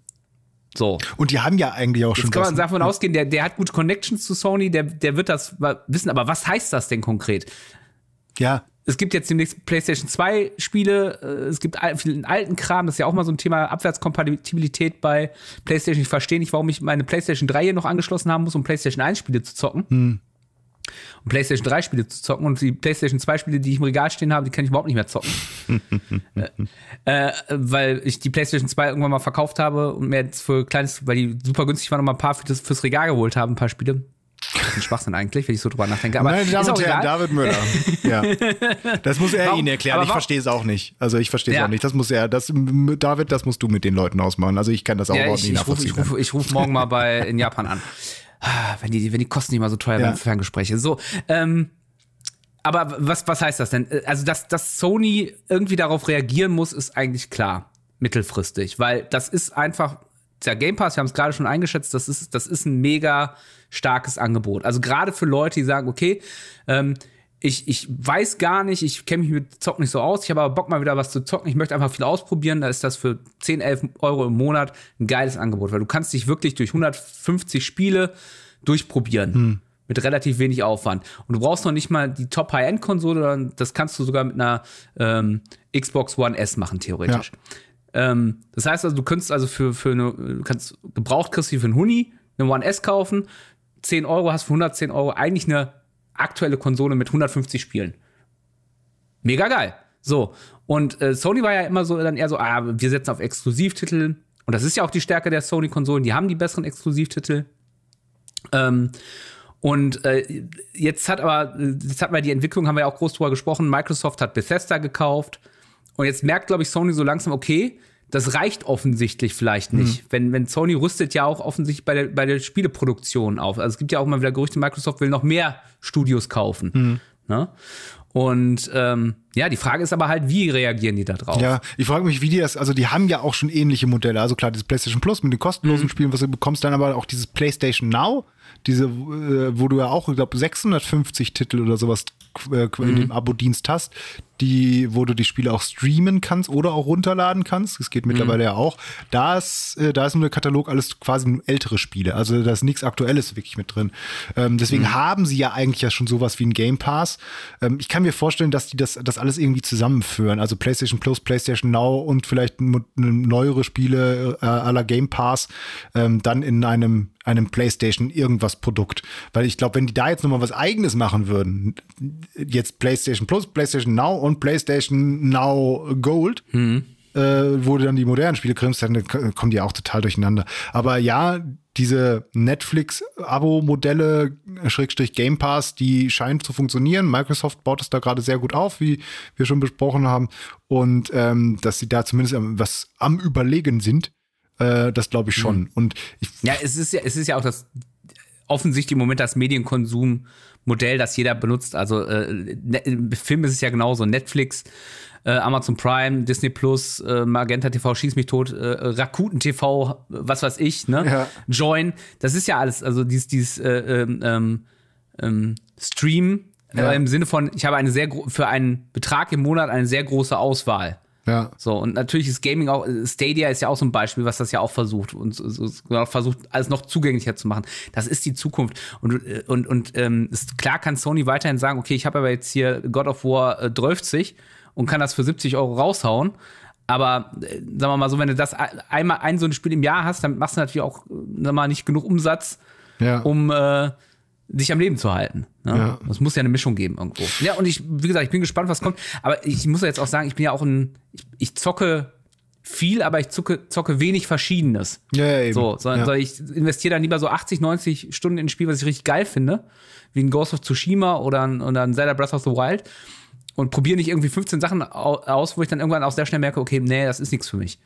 So. Und die haben ja eigentlich auch Jetzt schon. kann man davon ausgehen, der, der hat gute Connections zu Sony, der, der wird das wissen. Aber was heißt das denn konkret? Ja. Es gibt jetzt demnächst PlayStation 2 Spiele, äh, es gibt viel alten Kram, das ist ja auch mal so ein Thema Abwärtskompatibilität bei PlayStation. Ich verstehe nicht, warum ich meine PlayStation 3 hier noch angeschlossen haben muss, um PlayStation 1 Spiele zu zocken. Hm um PlayStation 3 Spiele zu zocken und die PlayStation 2 Spiele, die ich im Regal stehen habe, die kann ich überhaupt nicht mehr zocken. äh, äh, weil ich die PlayStation 2 irgendwann mal verkauft habe und mir jetzt für kleines, weil die super günstig waren, noch mal ein paar für das, fürs Regal geholt habe, ein paar Spiele. Das ist ein Schwachsinn eigentlich, wenn ich so drüber nachdenke. Aber Meine Damen und Herren, David Müller. ja. Das muss er warum, Ihnen erklären. Ich verstehe es auch nicht. Also ich verstehe es ja. auch nicht. Das muss er, das, David, das musst du mit den Leuten ausmachen. Also ich kann das auch ja, überhaupt ich, nicht nachvollziehen. Ich rufe ruf, ruf morgen mal bei in Japan an. Ah, wenn die, wenn die Kosten nicht mal so teuer ja. werden für Ferngespräche. So, ähm, aber was, was heißt das denn? Also, dass, dass Sony irgendwie darauf reagieren muss, ist eigentlich klar, mittelfristig, weil das ist einfach, der Game Pass, wir haben es gerade schon eingeschätzt, das ist, das ist ein mega starkes Angebot. Also gerade für Leute, die sagen, okay, ähm, ich, ich weiß gar nicht, ich kenne mich mit Zocken nicht so aus, ich habe aber Bock mal wieder was zu zocken, ich möchte einfach viel ausprobieren, da ist das für 10, 11 Euro im Monat ein geiles Angebot, weil du kannst dich wirklich durch 150 Spiele durchprobieren. Hm. Mit relativ wenig Aufwand. Und du brauchst noch nicht mal die Top-High-End-Konsole, sondern das kannst du sogar mit einer ähm, Xbox One S machen, theoretisch. Ja. Ähm, das heißt also, du könntest also für, für eine, du kannst gebraucht kriegst du für einen Huni eine One S kaufen, 10 Euro hast für 110 Euro eigentlich eine aktuelle Konsole mit 150 Spielen. Mega geil. So. Und äh, Sony war ja immer so dann eher so, ah, wir setzen auf Exklusivtitel. Und das ist ja auch die Stärke der Sony-Konsolen. Die haben die besseren Exklusivtitel. Ähm, und äh, jetzt hat aber, jetzt hat mal die Entwicklung, haben wir ja auch groß drüber gesprochen. Microsoft hat Bethesda gekauft. Und jetzt merkt, glaube ich, Sony so langsam, okay, das reicht offensichtlich vielleicht nicht. Mhm. Wenn, wenn Sony rüstet ja auch offensichtlich bei der, bei der Spieleproduktion auf. Also es gibt ja auch mal wieder Gerüchte, Microsoft will noch mehr Studios kaufen. Mhm. Ne? Und ähm, ja, die Frage ist aber halt, wie reagieren die da drauf? Ja, ich frage mich, wie die das, also die haben ja auch schon ähnliche Modelle. Also klar, das PlayStation Plus mit den kostenlosen mhm. Spielen, was du bekommst, dann aber auch dieses PlayStation Now, diese, äh, wo du ja auch, ich glaube, 650 Titel oder sowas äh, in dem Abo-Dienst hast, die, wo du die Spiele auch streamen kannst oder auch runterladen kannst. Das geht mittlerweile mhm. ja auch. Da ist, äh, da ist nur der Katalog alles quasi ältere Spiele. Also da ist nichts Aktuelles wirklich mit drin. Ähm, deswegen mhm. haben sie ja eigentlich ja schon sowas wie ein Game Pass. Ähm, ich kann mir vorstellen, dass die das, das alles irgendwie zusammenführen. Also PlayStation Plus, PlayStation Now und vielleicht neuere Spiele äh, aller Game Pass ähm, dann in einem einem PlayStation irgendwas Produkt. Weil ich glaube, wenn die da jetzt nochmal was eigenes machen würden, jetzt PlayStation Plus, PlayStation Now und PlayStation Now Gold, mhm. äh, wo du dann die modernen Spiele kriegst, dann kommen die auch total durcheinander. Aber ja, diese Netflix-Abo-Modelle, Schrägstrich Game Pass, die scheinen zu funktionieren. Microsoft baut es da gerade sehr gut auf, wie wir schon besprochen haben. Und ähm, dass sie da zumindest was am Überlegen sind, äh, das glaube ich schon. Mhm. Und ich ja, es ist ja, es ist ja auch das offensichtlich im Moment das Medienkonsum-Modell, das jeder benutzt. Also äh, ne, Film ist es ja genauso. Netflix, äh, Amazon Prime, Disney Plus, äh, Magenta TV, Schieß mich tot, äh, Rakuten TV, was weiß ich, ne? Ja. Join, das ist ja alles, also dieses, dieses äh, ähm, ähm, ähm Stream ja. im Sinne von, ich habe eine sehr für einen Betrag im Monat eine sehr große Auswahl. Ja. So, und natürlich ist Gaming auch, Stadia ist ja auch so ein Beispiel, was das ja auch versucht und versucht, alles noch zugänglicher zu machen. Das ist die Zukunft. Und, und, und ähm, ist, klar kann Sony weiterhin sagen, okay, ich habe aber jetzt hier God of War äh, 30 und kann das für 70 Euro raushauen. Aber äh, sagen wir mal so, wenn du das einmal ein so ein Spiel im Jahr hast, dann machst du natürlich auch, sagen wir mal, nicht genug Umsatz, ja. um äh, sich am Leben zu halten. Ne? Ja. Es muss ja eine Mischung geben irgendwo. Ja, und ich, wie gesagt, ich bin gespannt, was kommt. Aber ich muss ja jetzt auch sagen, ich bin ja auch ein, ich, ich zocke viel, aber ich zocke, zocke wenig Verschiedenes. Ja, ja eben. So, sondern ja. ich investiere dann lieber so 80, 90 Stunden in ein Spiel, was ich richtig geil finde, wie ein Ghost of Tsushima oder ein, oder ein Zelda Breath of the Wild und probiere nicht irgendwie 15 Sachen aus, wo ich dann irgendwann auch sehr schnell merke, okay, nee, das ist nichts für mich.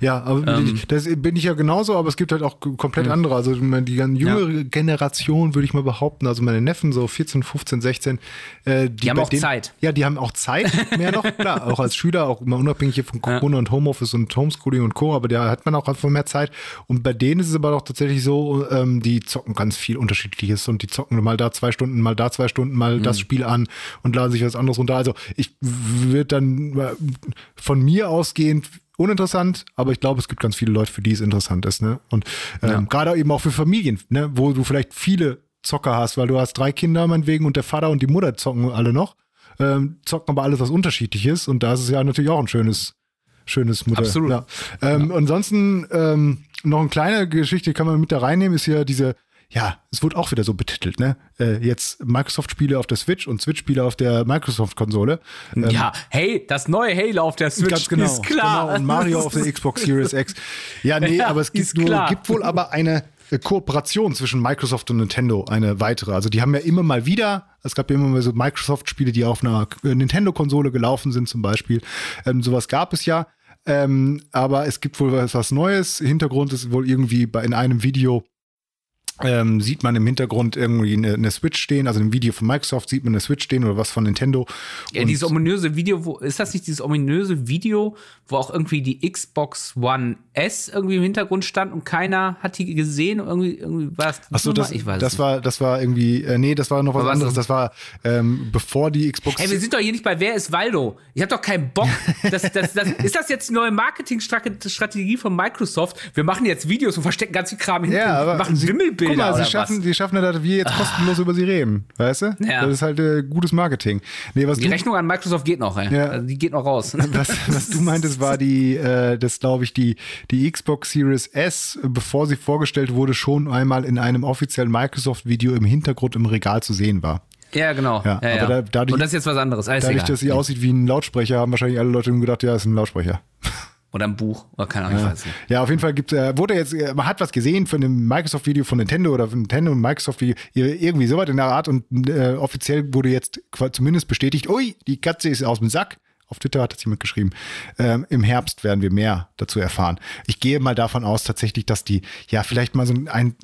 Ja, aber ähm, das bin ich ja genauso, aber es gibt halt auch komplett mh. andere. Also die jüngere ja. Generation, würde ich mal behaupten, also meine Neffen, so 14, 15, 16, äh, die, die haben auch denen, Zeit. Ja, die haben auch Zeit mehr noch, klar, auch als Schüler, auch immer unabhängig hier von Corona ja. und Homeoffice und Homeschooling und Co., aber da hat man auch einfach mehr Zeit. Und bei denen ist es aber doch tatsächlich so, ähm, die zocken ganz viel Unterschiedliches und die zocken mal da zwei Stunden, mal da zwei Stunden, mal mhm. das Spiel an und laden sich was anderes runter. Also ich würde dann äh, von mir ausgehend uninteressant, aber ich glaube, es gibt ganz viele Leute, für die es interessant ist. Ne? Und ähm, ja. gerade eben auch für Familien, ne? wo du vielleicht viele Zocker hast, weil du hast drei Kinder meinetwegen und der Vater und die Mutter zocken alle noch, ähm, zocken aber alles was unterschiedlich ist und da ist es ja natürlich auch ein schönes, schönes Modell. Absolut. Ja. Ähm, ja. Ansonsten ähm, noch eine kleine Geschichte, kann man mit da reinnehmen, ist ja diese ja, es wurde auch wieder so betitelt, ne? Äh, jetzt Microsoft-Spiele auf der Switch und Switch-Spiele auf der Microsoft-Konsole. Ähm, ja, hey, das neue Halo auf der Switch ganz genau, ist klar. Genau, und Mario auf der Xbox Series X. Ja, nee, ja, aber es gibt, nur, gibt wohl aber eine äh, Kooperation zwischen Microsoft und Nintendo, eine weitere. Also die haben ja immer mal wieder, es gab ja immer mal so Microsoft-Spiele, die auf einer äh, Nintendo-Konsole gelaufen sind zum Beispiel. Ähm, sowas gab es ja. Ähm, aber es gibt wohl was, was Neues. Hintergrund ist wohl irgendwie bei, in einem Video ähm, sieht man im Hintergrund irgendwie eine, eine, Switch stehen, also im Video von Microsoft sieht man eine Switch stehen oder was von Nintendo. Ja, dieses ominöse Video, wo, ist das nicht dieses ominöse Video, wo auch irgendwie die Xbox One S irgendwie im Hintergrund stand und keiner hat die gesehen? Irgendwie, irgendwie war es. Achso, das, ich weiß das war, das war irgendwie, äh, nee, das war noch was, was anderes. Das war ähm, bevor die Xbox. Hey, wir sind doch hier nicht bei Wer ist Waldo? Ich habe doch keinen Bock. Das, das, das, ist das jetzt die neue Marketingstrategie von Microsoft? Wir machen jetzt Videos und verstecken ganz viel Kram hinten. Ja, aber machen Wimmelbilder. Guck mal, sie schaffen, sie schaffen ja, dass wir jetzt kostenlos ah. über sie reden. Weißt du? Ja. Das ist halt äh, gutes Marketing. Nee, was die du, Rechnung an Microsoft geht noch, ey. Ja. Also die geht noch raus. Was, was du meintest, war die, äh, das glaube ich, die, die Xbox Series S, bevor sie vorgestellt wurde, schon einmal in einem offiziellen Microsoft-Video im Hintergrund im Regal zu sehen war. Ja, genau. Ja, ja, aber ja. Da, dadurch, Und das ist jetzt was anderes. Alles dadurch, egal. dass sie aussieht wie ein Lautsprecher, haben wahrscheinlich alle Leute gedacht, ja, ist ein Lautsprecher. Oder ein Buch, oder keine Ahnung, ja. ich weiß nicht. Ja, auf jeden Fall gibt, äh, wurde jetzt, äh, man hat was gesehen von dem Microsoft-Video von Nintendo oder von Nintendo und Microsoft-Video, irgendwie sowas in der Art und äh, offiziell wurde jetzt zumindest bestätigt, ui, die Katze ist aus dem Sack auf Twitter hat das jemand geschrieben, ähm, im Herbst werden wir mehr dazu erfahren. Ich gehe mal davon aus tatsächlich, dass die, ja, vielleicht mal so ein,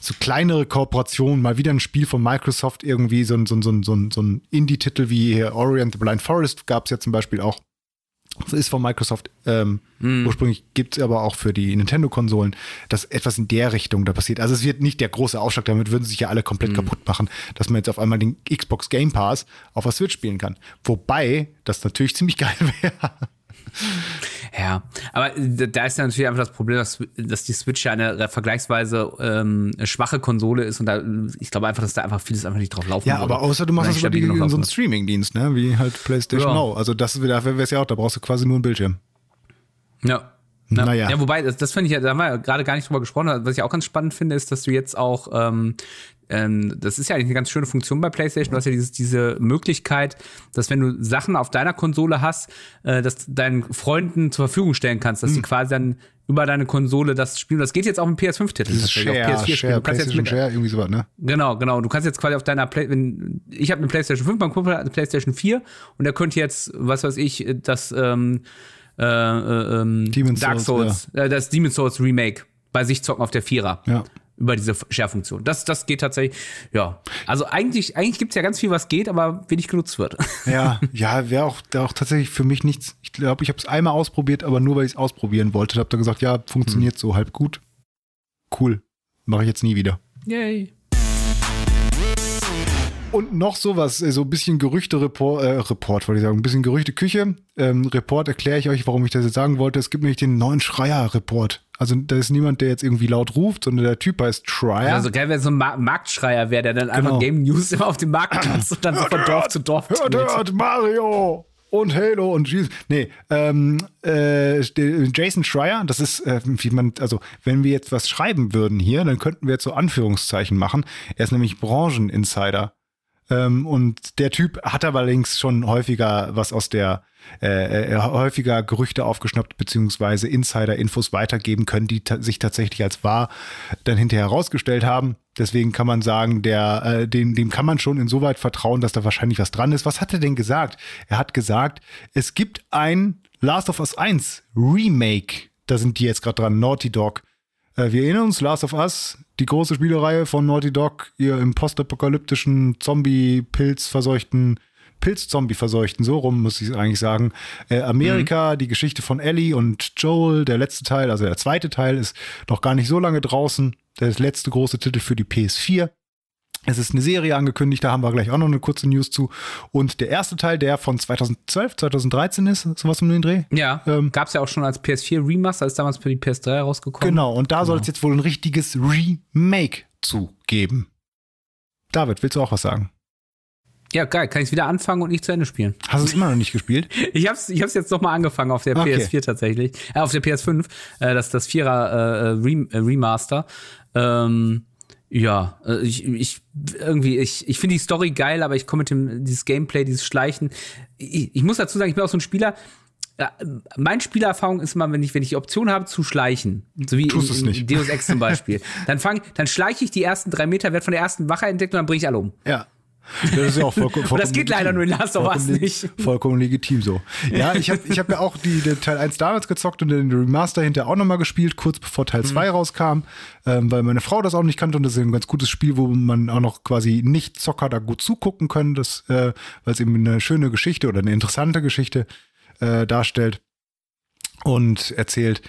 so kleinere Kooperationen, mal wieder ein Spiel von Microsoft irgendwie, so ein, so ein, so ein, so ein Indie-Titel wie Orient the Blind Forest gab es ja zum Beispiel auch. Das ist von Microsoft. Ähm, mm. Ursprünglich gibt es aber auch für die Nintendo-Konsolen, dass etwas in der Richtung da passiert. Also es wird nicht der große Ausschlag, damit würden sich ja alle komplett mm. kaputt machen, dass man jetzt auf einmal den Xbox Game Pass auf der Switch spielen kann. Wobei das natürlich ziemlich geil wäre. Ja, aber da ist ja natürlich einfach das Problem, dass, dass die Switch ja eine vergleichsweise ähm, schwache Konsole ist und da, ich glaube einfach, dass da einfach vieles einfach nicht drauf laufen Ja, würde. aber außer du machst das über die, in so einen Streaming-Dienst, ne? wie halt PlayStation ja. Now. Also das dafür wäre es ja auch, da brauchst du quasi nur einen Bildschirm. Ja. Na, naja. Ja, wobei, das, das finde ich ja, da haben wir ja gerade gar nicht drüber gesprochen. Was ich auch ganz spannend finde, ist, dass du jetzt auch ähm, ähm, das ist ja eigentlich eine ganz schöne Funktion bei PlayStation. Du hast ja dieses, diese Möglichkeit, dass wenn du Sachen auf deiner Konsole hast, äh, dass deinen Freunden zur Verfügung stellen kannst, dass mhm. die quasi dann über deine Konsole das spielen. Das geht jetzt auch im PS5-Titel. Dieses Share, auf PS4 Share, du kannst jetzt mit, Share, irgendwie sowas, ne? Genau, genau. Du kannst jetzt quasi auf deiner Play wenn, ich habe eine PlayStation 5, mein Kumpel hat eine PlayStation 4 und der könnte jetzt, was weiß ich, das ähm, äh, äh, ähm, Dark Souls, Souls ja. äh, das Demon's Souls Remake bei sich zocken auf der Vierer. Ja über diese Share-Funktion. Das, das geht tatsächlich, ja. Also eigentlich, eigentlich gibt es ja ganz viel, was geht, aber wenig genutzt wird. Ja, ja, wäre auch, auch tatsächlich für mich nichts. Ich glaube, ich habe es einmal ausprobiert, aber nur weil ich es ausprobieren wollte. Ich habe dann gesagt, ja, funktioniert hm. so halb gut. Cool. Mache ich jetzt nie wieder. Yay. Und noch sowas, äh, so ein bisschen Gerüchte-Report, äh, Report wollte ich sagen, ein bisschen Gerüchte-Küche. Ähm, Report erkläre ich euch, warum ich das jetzt sagen wollte. Es gibt nämlich den neuen Schreier-Report. Also da ist niemand, der jetzt irgendwie laut ruft, sondern der Typ heißt Schreier. Also geil, wenn so ein Ma Marktschreier wäre, der dann genau. einfach Game News immer auf dem Markt tanzt und dann so von Dorf zu Dorf Hört, hört, Mario! und Halo und Jesus. Nee, ähm, äh, Jason Schreier, das ist, äh, wie man, also wenn wir jetzt was schreiben würden hier, dann könnten wir jetzt so Anführungszeichen machen. Er ist nämlich Brancheninsider. Ähm, und der Typ hat aber links schon häufiger was aus der äh, äh, häufiger Gerüchte aufgeschnappt beziehungsweise Insider-Infos weitergeben können, die sich tatsächlich als wahr dann hinterher herausgestellt haben. Deswegen kann man sagen, der, äh, dem, dem kann man schon insoweit vertrauen, dass da wahrscheinlich was dran ist. Was hat er denn gesagt? Er hat gesagt, es gibt ein Last of Us 1 Remake. Da sind die jetzt gerade dran, Naughty Dog. Äh, wir erinnern uns, Last of Us, die große Spielereihe von Naughty Dog, ihr im postapokalyptischen, Zombie-Pilz-verseuchten, Pilz-Zombie-verseuchten, so rum muss ich eigentlich sagen. Äh, Amerika, mhm. die Geschichte von Ellie und Joel, der letzte Teil, also der zweite Teil, ist noch gar nicht so lange draußen. Der letzte große Titel für die PS4. Es ist eine Serie angekündigt, da haben wir gleich auch noch eine kurze News zu. Und der erste Teil, der von 2012, 2013 ist, sowas um den Dreh. Ja, ähm, gab es ja auch schon als PS4 Remaster, ist damals für die PS3 rausgekommen. Genau, und da genau. soll es jetzt wohl ein richtiges Remake zu geben. David, willst du auch was sagen? Ja, geil. Kann ich wieder anfangen und nicht zu Ende spielen. Hast du es immer noch nicht gespielt? ich hab's, ich hab's jetzt noch mal angefangen auf der okay. PS4 tatsächlich. Äh, auf der PS5. Äh, das das Vierer äh, äh Remaster. Ähm, ja, äh, ich, ich irgendwie, ich, ich finde die Story geil, aber ich komme mit dem, dieses Gameplay, dieses Schleichen. Ich, ich muss dazu sagen, ich bin auch so ein Spieler, ja, meine Spielerfahrung ist immer, wenn ich, wenn ich die Option habe zu schleichen, so wie Tust in, in Deus Ex zum Beispiel, dann fang, dann schleiche ich die ersten drei Meter, werde von der ersten Wache entdeckt und dann bringe ich alle um. Ja. Das ist ja auch vollkommen, vollkommen das geht leider nur in Last of Us nicht. Vollkommen legitim so. Ja, ich habe ich hab ja auch die, den Teil 1 damals gezockt und den Remaster hinterher auch nochmal gespielt, kurz bevor Teil 2 mhm. rauskam, ähm, weil meine Frau das auch nicht kannte und das ist ein ganz gutes Spiel, wo man auch noch quasi nicht Zocker da gut zugucken können, das, äh, weil es eben eine schöne Geschichte oder eine interessante Geschichte äh, darstellt und erzählt.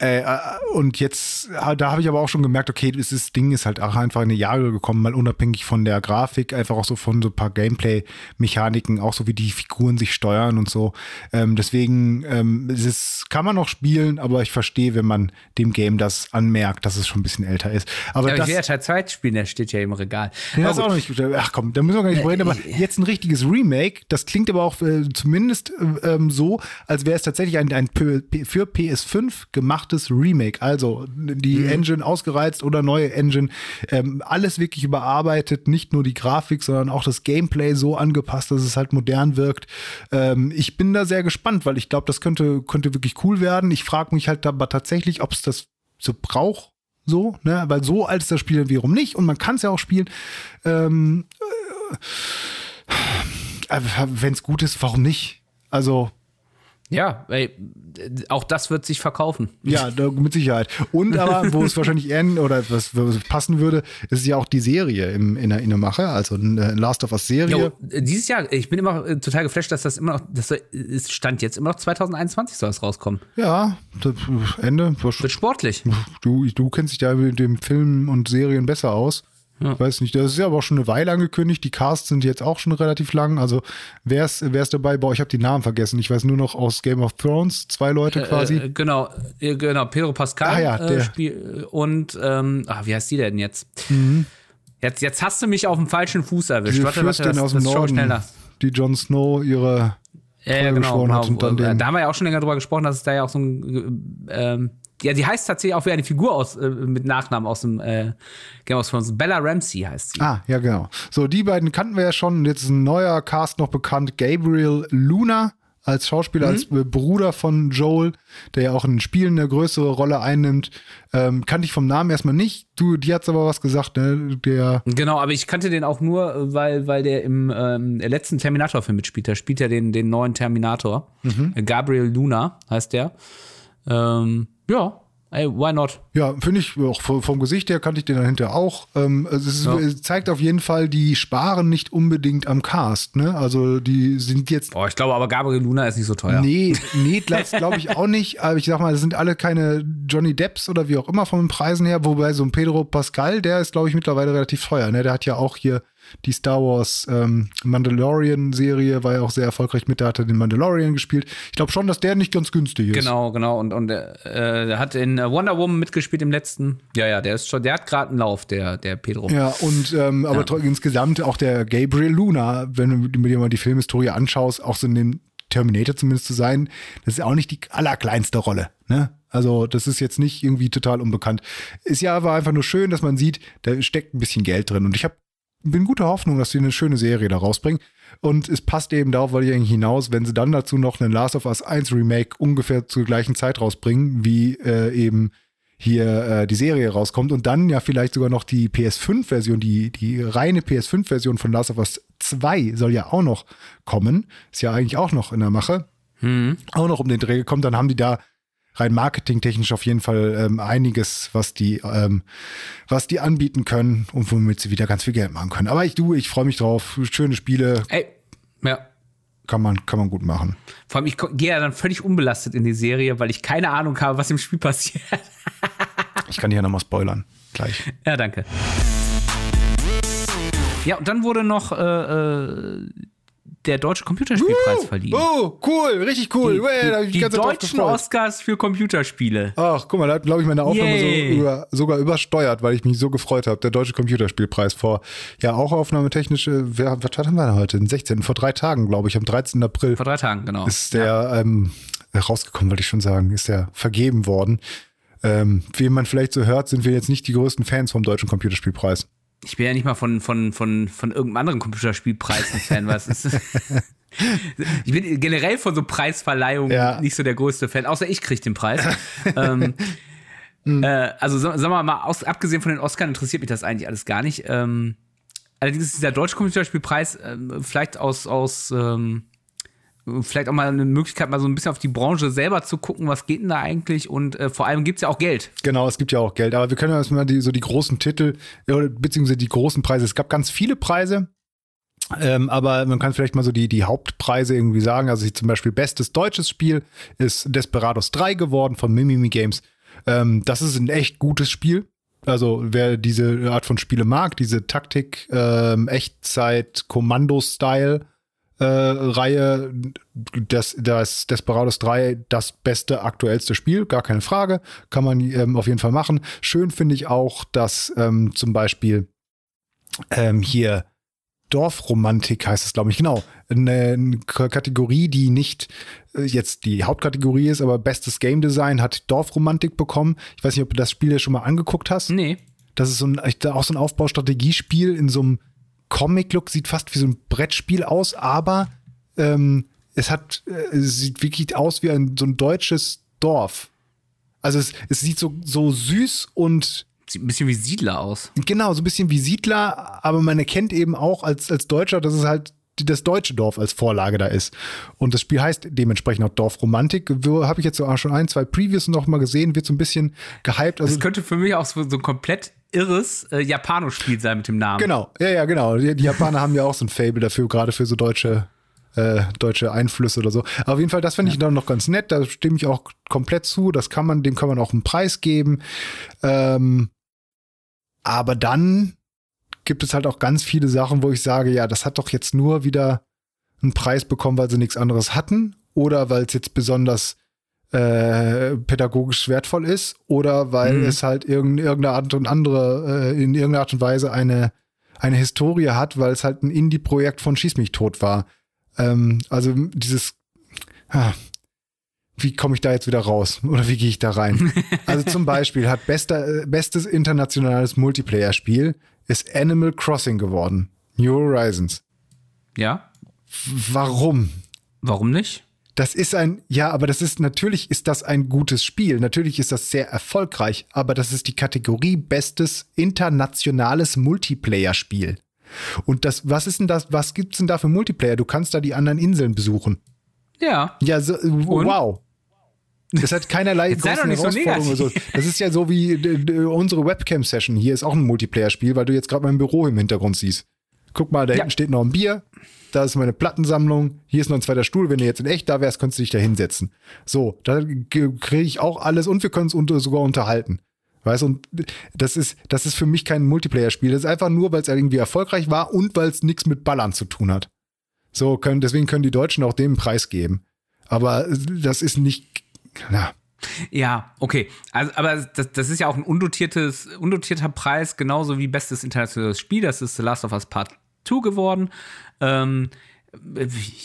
Äh, äh, und jetzt, äh, da habe ich aber auch schon gemerkt, okay, das Ding ist halt auch einfach in die Jahre gekommen, mal unabhängig von der Grafik, einfach auch so von so ein paar Gameplay-Mechaniken, auch so wie die Figuren sich steuern und so. Ähm, deswegen ähm, es kann man noch spielen, aber ich verstehe, wenn man dem Game das anmerkt, dass es schon ein bisschen älter ist. Aber ja, das, ich will ja Teil 2 spielen, der steht ja im Regal. Ja, ist auch noch nicht Ach komm, da müssen wir gar nicht reden, aber jetzt ein richtiges Remake, das klingt aber auch äh, zumindest äh, ähm, so, als wäre es tatsächlich ein, ein für PS5 gemacht gemachtes Remake. Also die mhm. Engine ausgereizt oder neue Engine. Ähm, alles wirklich überarbeitet, nicht nur die Grafik, sondern auch das Gameplay so angepasst, dass es halt modern wirkt. Ähm, ich bin da sehr gespannt, weil ich glaube, das könnte, könnte wirklich cool werden. Ich frage mich halt aber tatsächlich, ob es das so braucht. So, ne, weil so alt ist das Spiel wiederum nicht und man kann es ja auch spielen. Ähm, äh, äh wenn es gut ist, warum nicht? Also Ja, ey, auch das wird sich verkaufen. Ja, mit Sicherheit. Und aber, wo es wahrscheinlich enden oder was, was passen würde, ist ja auch die Serie im, in, der, in der Mache, also eine Last of Us Serie. Jo, dieses Jahr, ich bin immer äh, total geflasht, dass das immer noch, das Stand jetzt immer noch 2021 soll es rauskommen. Ja, das, Ende. Wird sportlich. Du, du kennst dich ja mit dem Film und Serien besser aus. Ich weiß nicht, das ist ja aber auch schon eine Weile angekündigt. Die Casts sind jetzt auch schon relativ lang. Also wer ist, wer ist dabei? Boah, ich habe die Namen vergessen. Ich weiß nur noch aus Game of Thrones, zwei Leute quasi. Äh, genau, äh, genau, Pedro Pascal Ah ja, äh, der. Spiel, und ähm, ah, wie heißt die denn jetzt? Mhm. Jetzt, jetzt hast du mich auf dem falschen Fuß erwischt. die Warte, warte, das, aus dem das Norden, schnell nach. die Jon Snow ihre Ja, ja, genau. genau. hat und dann Äh, den- da haben wir ja auch schon länger drüber gesprochen, dass es da ja auch so ein, äh, ähm, ja, die heißt tatsächlich auch wie eine Figur aus, äh, mit Nachnamen aus dem äh, Game of Thrones. Bella Ramsey heißt sie. Ah, ja, genau. So, die beiden kannten wir ja schon. Jetzt ist ein neuer Cast noch bekannt. Gabriel Luna als Schauspieler, als äh, Bruder von Joel, der ja auch in Spielen eine größere Rolle einnimmt. Ähm, kannte ich vom Namen erstmal nicht. Du, die hat's aber was gesagt, ne? Der, Genau, aber ich kannte den auch nur, äh, weil, weil der im ähm, letzten Terminator-Film mitspielt. Da spielt er den, den neuen Terminator. Mhm. Gabriel Luna heißt der. Ähm, ja, ey, why not? ja, finde ich, auch vom, Gesicht her kannte ich den dahinter auch. Ähm, es, ist, Ja. es zeigt auf jeden Fall, die sparen nicht unbedingt am Cast, ne? Also die sind jetzt Boah, ich glaube aber Gabriel Luna ist nicht so teuer. Nee, nee, das glaube ich auch nicht. Aber ich sag mal, das sind alle keine Johnny Depps oder wie auch immer von den Preisen her. Wobei so ein Pedro Pascal, der ist, glaube ich, mittlerweile relativ teuer. Ne? Der hat ja auch hier die Star Wars ähm, Mandalorian-Serie, war ja auch sehr erfolgreich mit. Der hat er den Mandalorian gespielt. Ich glaube schon, dass der nicht ganz günstig ist. Genau, genau. Und, und äh, hat in äh, Wonder Woman mitgespielt im letzten. Ja, ja, der ist schon, der hat gerade einen Lauf, der, der Pedro. Ja, und ähm, aber tro- insgesamt auch der Gabriel Luna, wenn du dir mal die Filmhistorie anschaust, auch so in dem Terminator zumindest zu sein, das ist auch nicht die allerkleinste Rolle. Ne? Also das ist jetzt nicht irgendwie total unbekannt. Ist ja aber einfach nur schön, dass man sieht, da steckt ein bisschen Geld drin. Und ich habe bin guter Hoffnung, dass sie eine schöne Serie da rausbringen. Und es passt eben darauf, weil ich eigentlich hinaus, wenn sie dann dazu noch einen Last of Us 1 Remake ungefähr zur gleichen Zeit rausbringen, wie äh, eben hier äh, die Serie rauskommt und dann ja vielleicht sogar noch die PS5-Version, die, die reine PS5-Version von Last of Us 2 soll ja auch noch kommen. Ist ja eigentlich auch noch in der Mache. Auch noch um den Dreh gekommen, dann haben die da rein marketingtechnisch auf jeden Fall ähm, einiges, was die, ähm, was die anbieten können und womit sie wieder ganz viel Geld machen können. Aber ich du, ich freue mich drauf. Schöne Spiele Ey, ja. kann man, kann man gut machen. Vor allem, ich gehe ja dann völlig unbelastet in die Serie, weil ich keine Ahnung habe, was im Spiel passiert. Ich kann hier nochmal spoilern. Gleich. Ja, danke. Ja, und dann wurde noch äh, äh, der Deutsche Computerspielpreis verliehen. Oh, cool, richtig cool. Die, da die, die deutschen. Oscars für Computerspiele. Ach, guck mal, da hat, glaube ich, meine Aufnahme so über, sogar übersteuert, weil ich mich so gefreut habe. Der Deutsche Computerspielpreis vor, ja, auch aufnahmetechnische, wer, was haben wir denn heute? Den 16. Vor drei Tagen, glaube ich, am 13. April Vor drei Tagen, genau. ist der ähm, rausgekommen, wollte ich schon sagen, ist der vergeben worden. Ähm, wie man vielleicht so hört, sind wir jetzt nicht die größten Fans vom Deutschen Computerspielpreis. Ich bin ja nicht mal von, von, von, von irgendeinem anderen Computerspielpreis ein Fan, was ist. Ich bin generell von so Preisverleihungen Ja. nicht so der größte Fan, außer ich kriege den Preis. ähm, Hm. äh, also sa- sagen wir mal, aus, abgesehen von den Oscars interessiert mich das eigentlich alles gar nicht. Ähm, allerdings ist dieser deutsche Computerspielpreis ähm, vielleicht aus, aus ähm, vielleicht auch mal eine Möglichkeit, mal so ein bisschen auf die Branche selber zu gucken, was geht denn da eigentlich und äh, vor allem gibt's ja auch Geld. Genau, es gibt ja auch Geld, aber wir können ja erstmal die, so die großen Titel, oder beziehungsweise die großen Preise. Es gab ganz viele Preise, ähm, aber man kann vielleicht mal so die, die Hauptpreise irgendwie sagen. Also zum Beispiel bestes deutsches Spiel ist Desperados 3 geworden von Mimimi Games. Ähm, das ist ein echt gutes Spiel. Also wer diese Art von Spiele mag, diese Taktik, ähm, Echtzeit, Kommando-Style, äh, Reihe, das, das Desperados 3 das beste, aktuellste Spiel, gar keine Frage. Kann man ähm, auf jeden Fall machen. Schön finde ich auch, dass ähm, zum Beispiel ähm, hier Dorfromantik heißt es, glaube ich, genau. Eine, Kategorie, die nicht äh, jetzt die Hauptkategorie ist, aber bestes Game Design hat Dorfromantik bekommen. Ich weiß nicht, ob du das Spiel ja schon mal angeguckt hast. Nee. Das ist so ein, auch so ein Aufbaustrategiespiel in so einem Comic-Look, sieht fast wie so ein Brettspiel aus, aber ähm, es hat, äh, es sieht wirklich aus wie ein so ein deutsches Dorf. Also es, es sieht so, so süß und Sieht ein bisschen wie Siedler aus. genau, so ein bisschen wie Siedler, aber man erkennt eben auch als, als Deutscher, dass es halt das deutsche Dorf als Vorlage da ist. Und das Spiel heißt dementsprechend auch Dorfromantik. Habe ich jetzt auch schon ein, zwei Previews noch mal gesehen, wird so ein bisschen gehypt. Also das könnte für mich auch so, so ein komplett irres äh, Japanospiel sein mit dem Namen. Genau, ja, ja, genau. Die, die Japaner haben ja auch so ein Fable dafür, gerade für so deutsche äh, deutsche Einflüsse oder so. Aber auf jeden Fall, das finde ich ja. dann noch ganz nett. Da stimme ich auch komplett zu. Das kann man, dem kann man auch einen Preis geben. Ähm, aber dann gibt es halt auch ganz viele Sachen, wo ich sage, ja, das hat doch jetzt nur wieder einen Preis bekommen, weil sie nichts anderes hatten oder weil es jetzt besonders äh, pädagogisch wertvoll ist oder weil mhm. es halt in irgendeiner Art und andere, äh, in irgendeiner Art und Weise eine, eine Historie hat, weil es halt ein Indie-Projekt von Schieß mich tot war. Ähm, also dieses, ah, wie komme ich da jetzt wieder raus? Oder wie gehe ich da rein? Also zum Beispiel hat bester, bestes internationales Multiplayer-Spiel ist Animal Crossing geworden. New Horizons. Ja. Warum? Warum nicht? Das ist ein, ja, aber das ist, natürlich ist das ein gutes Spiel. Natürlich ist das sehr erfolgreich, aber das ist die Kategorie bestes internationales Multiplayer-Spiel. Und das, was ist denn das, was gibt's denn da für Multiplayer? Du kannst da die anderen Inseln besuchen. Ja. Ja, so, wow. Das hat keinerlei großen Herausforderungen. So das ist ja so wie unsere Webcam-Session. Hier ist auch ein Multiplayer-Spiel, weil du jetzt gerade mein Büro im Hintergrund siehst. Guck mal, da ja. hinten steht noch ein Bier. Da ist meine Plattensammlung. Hier ist noch ein zweiter Stuhl. Wenn du jetzt in echt da wärst, könntest du dich da hinsetzen. So, da kriege ich auch alles und wir können uns sogar unterhalten. Weißt du, und das ist, das ist für mich kein Multiplayer-Spiel. Das ist einfach nur, weil es irgendwie erfolgreich war und weil es nichts mit Ballern zu tun hat. So, können, deswegen können die Deutschen auch dem Preis geben. Aber das ist nicht, na, ja, okay. Also, aber das, das ist ja auch ein undotiertes, undotierter Preis, genauso wie bestes internationales Spiel. Das ist The Last of Us Part 2 geworden. Ähm,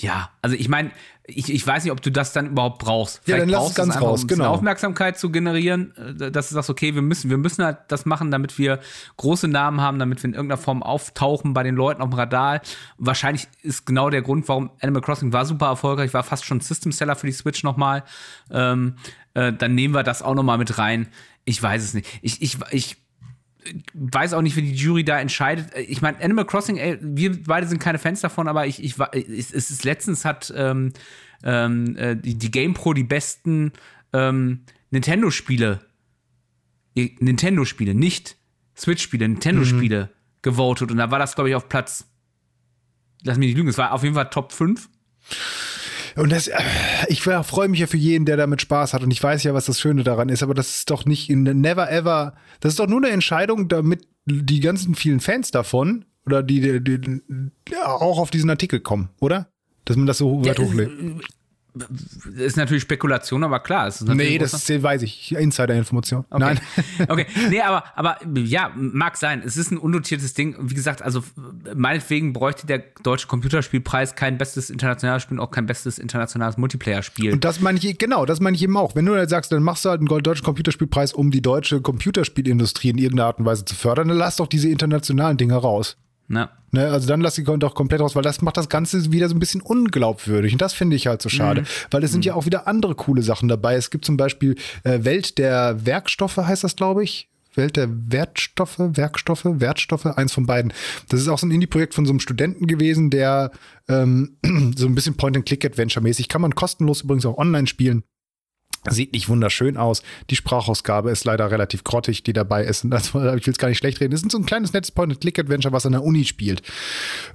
ja, also ich meine, ich, ich weiß nicht, ob du das dann überhaupt brauchst. Vielleicht ja, dann lass es ganz einfach, raus, um genau. Aufmerksamkeit zu generieren, äh, dass du sagst, okay, wir müssen, wir müssen halt das machen, damit wir große Namen haben, damit wir in irgendeiner Form auftauchen bei den Leuten auf dem Radar. Wahrscheinlich ist genau der Grund, warum Animal Crossing war super erfolgreich, war fast schon System Seller für die Switch nochmal. Ähm, äh, dann nehmen wir das auch nochmal mit rein. Ich weiß es nicht. Ich, ich, ich weiß auch nicht, wie die Jury da entscheidet. Ich meine, Animal Crossing, ey, wir beide sind keine Fans davon, aber ich, ich es ist letztens hat ähm, ähm, äh, die, die GamePro die besten ähm, Nintendo-Spiele, Nintendo-Spiele, nicht Switch-Spiele, Nintendo-Spiele mhm. gewotet und da war das, glaube ich, auf Platz, lass mich nicht lügen, es war auf jeden Fall Top 5. Und das, äh, ich freue mich ja für jeden, der damit Spaß hat. Und ich weiß ja, was das Schöne daran ist. Aber das ist doch nicht in never ever. Das ist doch nur eine Entscheidung, damit die ganzen vielen Fans davon oder die, die, die auch auf diesen Artikel kommen, oder? Dass man das so weit ja, hochlegt ist natürlich Spekulation, aber klar. Ist nee, das ist, weiß ich. Insider-Information. Okay. Nein. okay. Nee, aber, aber ja, mag sein. Es ist ein undotiertes Ding. Wie gesagt, also meinetwegen bräuchte der deutsche Computerspielpreis kein bestes internationales Spiel und auch kein bestes internationales Multiplayer-Spiel. Und das meine ich, genau, das meine ich eben auch. Wenn du halt sagst, dann machst du halt einen deutschen Computerspielpreis, um die deutsche Computerspielindustrie in irgendeiner Art und Weise zu fördern, dann lass doch diese internationalen Dinge raus. Ja. Ne, also dann lass sie doch komplett raus, weil das macht das Ganze wieder so ein bisschen unglaubwürdig. Und das finde ich halt so schade, mhm. weil es sind mhm. ja auch wieder andere coole Sachen dabei. Es gibt zum Beispiel äh, Welt der Werkstoffe, heißt das, glaube ich. Welt der Wertstoffe, Werkstoffe, Wertstoffe, eins von beiden. Das ist auch so ein Indie-Projekt von so einem Studenten gewesen, der ähm, so ein bisschen Point-and-Click-Adventure-mäßig, kann man kostenlos übrigens auch online spielen. Sieht nicht wunderschön aus. Die Sprachausgabe ist leider relativ grottig, die dabei ist. Und das, ich will es gar nicht schlecht reden. Das ist so ein kleines nettes Point-and-Click-Adventure, was an der Uni spielt,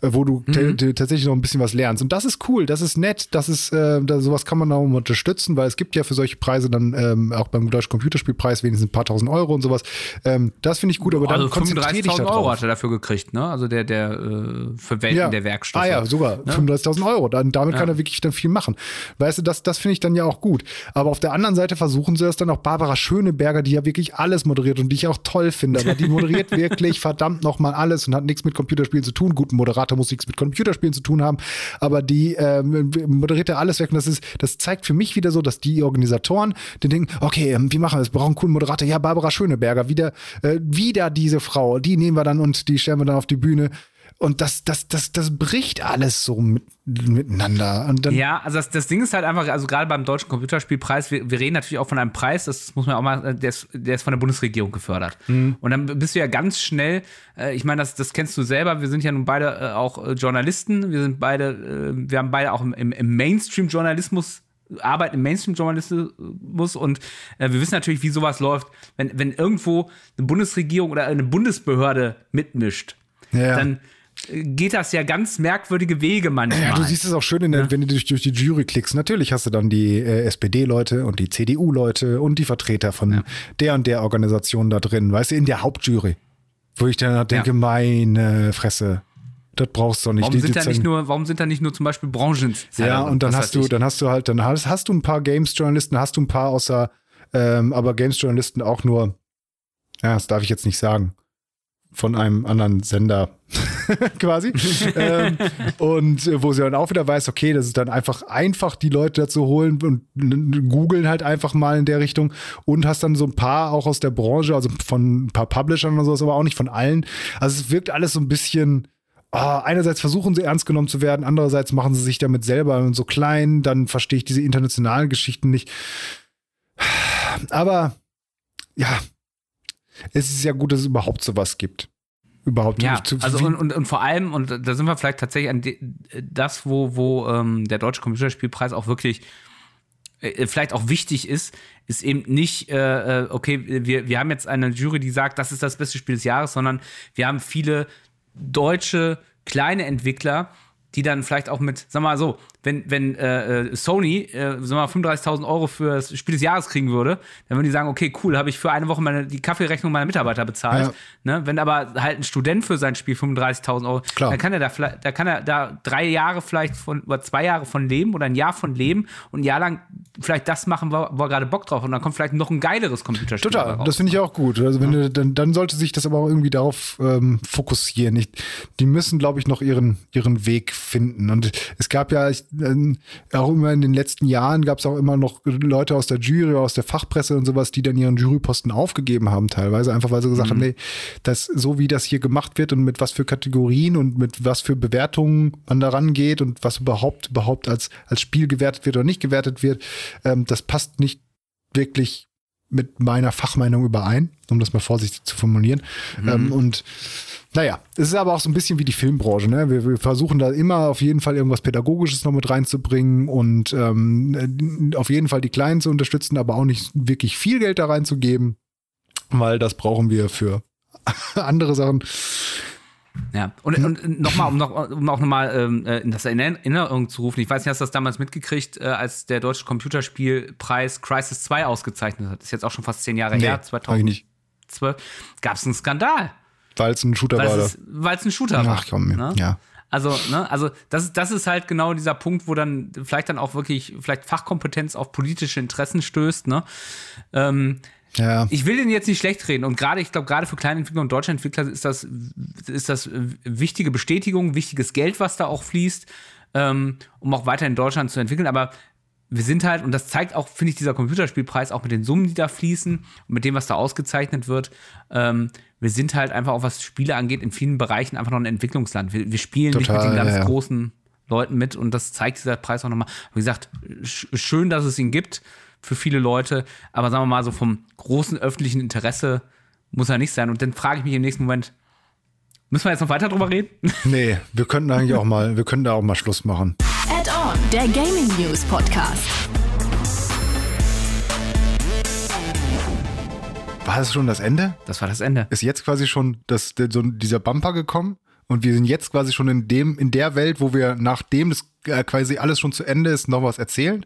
äh, wo du mhm. tatsächlich noch ein bisschen was lernst. Und das ist cool, das ist nett, das ist, äh, da, sowas kann man auch unterstützen, weil es gibt ja für solche Preise dann ähm, auch beim Deutschen Computerspielpreis wenigstens ein paar tausend Euro und sowas. Ähm, das finde ich gut, aber also dann konzentriere dich darauf. Euro hat er dafür gekriegt, ne? Also der, der äh, Verwenden ja. der Werkstoffe. Ah ja, sogar ne? 35.000 Euro. Dann, damit ja. kann er wirklich dann viel machen. Weißt du, das, das finde ich dann ja auch gut. Aber auf der anderen Seite versuchen sie das dann auch Barbara Schöneberger, die ja wirklich alles moderiert und die ich auch toll finde, aber die moderiert wirklich verdammt nochmal alles und hat nichts mit Computerspielen zu tun. Guten Moderator muss nichts mit Computerspielen zu tun haben, aber die ähm, moderiert ja alles weg und das ist, das zeigt für mich wieder so, dass die Organisatoren die denken, okay, ähm, wie machen wir das? Wir brauchen einen coolen Moderator. Ja, Barbara Schöneberger, wieder, äh, wieder diese Frau, die nehmen wir dann und die stellen wir dann auf die Bühne Und das, das, das, das bricht alles so mit, miteinander. Und dann ja, also das, das Ding ist halt einfach, also gerade beim deutschen Computerspielpreis, wir, wir reden natürlich auch von einem Preis, das muss man auch mal, der ist, der ist von der Bundesregierung gefördert. Mhm. Und dann bist du ja ganz schnell, äh, ich meine, das, das kennst du selber, wir sind ja nun beide äh, auch äh, Journalisten, wir sind beide, äh, wir haben beide auch im, im Mainstream-Journalismus arbeiten im Mainstream-Journalismus und äh, wir wissen natürlich, wie sowas läuft, wenn, wenn irgendwo eine Bundesregierung oder eine Bundesbehörde mitmischt, ja. dann geht das ja ganz merkwürdige Wege manchmal. Ja, du siehst es auch schön, der, ja. wenn du durch, durch, die Jury klickst. Natürlich hast du dann die äh, SPD-Leute und die CDU-Leute und die Vertreter von ja. der und der Organisation da drin, weißt du, in der Hauptjury. Wo ich dann denke, meine Fresse, das brauchst du nicht. Warum, die, sind, da nicht nur, warum sind da nicht nur zum Beispiel Branchen? Ja, und dann hast du, dann hast du halt, dann hast, hast du ein paar Games-Journalisten, hast du ein paar außer, ähm, aber Games-Journalisten auch nur, ja, das darf ich jetzt nicht sagen, von einem anderen Sender quasi. ähm, und äh, wo sie dann auch wieder weiß, okay, das ist dann einfach einfach, die Leute dazu holen und googeln halt einfach mal in der Richtung und hast dann so ein paar auch aus der Branche, also von ein paar Publishern oder sowas, aber auch nicht von allen. Also es wirkt alles so ein bisschen, oh, einerseits versuchen sie ernst genommen zu werden, andererseits machen sie sich damit selber so klein, dann verstehe ich diese internationalen Geschichten nicht. Aber ja, es ist ja gut, dass es überhaupt sowas gibt. Überhaupt ja, zu, also und, und, und vor allem, und da sind wir vielleicht tatsächlich an die, das, wo, wo ähm, der Deutsche Computerspielpreis auch wirklich äh, vielleicht auch wichtig ist, ist eben nicht, äh, äh, okay, wir, wir haben jetzt eine Jury, die sagt, das ist das beste Spiel des Jahres, sondern wir haben viele deutsche kleine Entwickler, die dann vielleicht auch mit, sag mal so, wenn, wenn äh, äh Sony, äh, sag mal, 35.000 Euro für das Spiel des Jahres kriegen würde, dann würden die sagen, okay, cool, habe ich für eine Woche meine, die Kaffeerechnung meiner Mitarbeiter bezahlt. Ja. Ne? Wenn aber halt ein Student für sein Spiel 35.000 Euro, Klar. dann kann er da vielleicht, da kann er da drei Jahre vielleicht von, oder zwei Jahre von leben oder ein Jahr von leben und ein Jahr lang vielleicht das machen, wo, wo er gerade Bock drauf hat. und dann kommt vielleicht noch ein geileres Computerspiel. Total, das finde ich auch gut. Also wenn ja. du, dann, dann sollte sich das aber auch irgendwie darauf ähm, fokussieren. Ich, die müssen, glaube ich, noch ihren, ihren Weg finden. Und es gab ja, ich, äh, auch immer in den letzten Jahren gab es auch immer noch Leute aus der Jury, aus der Fachpresse und sowas, die dann ihren Juryposten aufgegeben haben, teilweise einfach, weil sie gesagt mhm. haben, nee, das so wie das hier gemacht wird und mit was für Kategorien und mit was für Bewertungen man daran geht und was überhaupt überhaupt als als Spiel gewertet wird oder nicht gewertet wird, ähm, das passt nicht wirklich mit meiner Fachmeinung überein, um das mal vorsichtig zu formulieren. Mhm. Ähm, und naja, es ist aber auch so ein bisschen wie die Filmbranche. Ne? Wir, wir, versuchen da immer auf jeden Fall irgendwas Pädagogisches noch mit reinzubringen und ähm, auf jeden Fall die Kleinen zu unterstützen, aber auch nicht wirklich viel Geld da reinzugeben, weil das brauchen wir für andere Sachen. Ja, und, und nochmal, um, noch, um auch nochmal ähm, äh, das in Erinnerung zu rufen, ich weiß nicht, hast du das damals mitgekriegt, äh, als der Deutsche Computerspielpreis Crisis 2 ausgezeichnet hat. Das ist jetzt auch schon fast zehn Jahre nee, her, 2012. Gab es einen Skandal. Weil es ein Shooter weil's war. Weil es ein Shooter Ach, war. Ach komm, ne? ja. Also, ne, also das, das ist halt genau dieser Punkt, wo dann vielleicht dann auch wirklich vielleicht Fachkompetenz auf politische Interessen stößt. Ne? Ähm, ja. Ich will den jetzt nicht schlecht reden und gerade, ich glaube, gerade für kleine Entwickler und deutsche Entwickler ist das, ist das wichtige Bestätigung, wichtiges Geld, was da auch fließt, ähm, um auch weiter in Deutschland zu entwickeln. Aber wir sind halt, und das zeigt auch, finde ich, dieser Computerspielpreis auch mit den Summen, die da fließen und mit dem, was da ausgezeichnet wird. Ähm, wir sind halt einfach, auch was Spiele angeht, in vielen Bereichen einfach noch ein Entwicklungsland. Wir, wir spielen Total, nicht mit den ganz ja, ja. großen Leuten mit und das zeigt dieser Preis auch nochmal. Wie gesagt, schön, dass es ihn gibt für viele Leute, aber sagen wir mal so vom großen öffentlichen Interesse muss er nicht sein. Und dann frage ich mich im nächsten Moment, müssen wir jetzt noch weiter drüber reden? Nee, wir könnten eigentlich auch mal, wir könnten da auch mal Schluss machen. Add-on, der Gaming News Podcast. War das schon das Ende? Das war das Ende. Ist jetzt quasi schon das, so dieser Bumper gekommen? Und wir sind jetzt quasi schon in dem, in der Welt, wo wir, nachdem das äh, quasi alles schon zu Ende ist, noch was erzählen?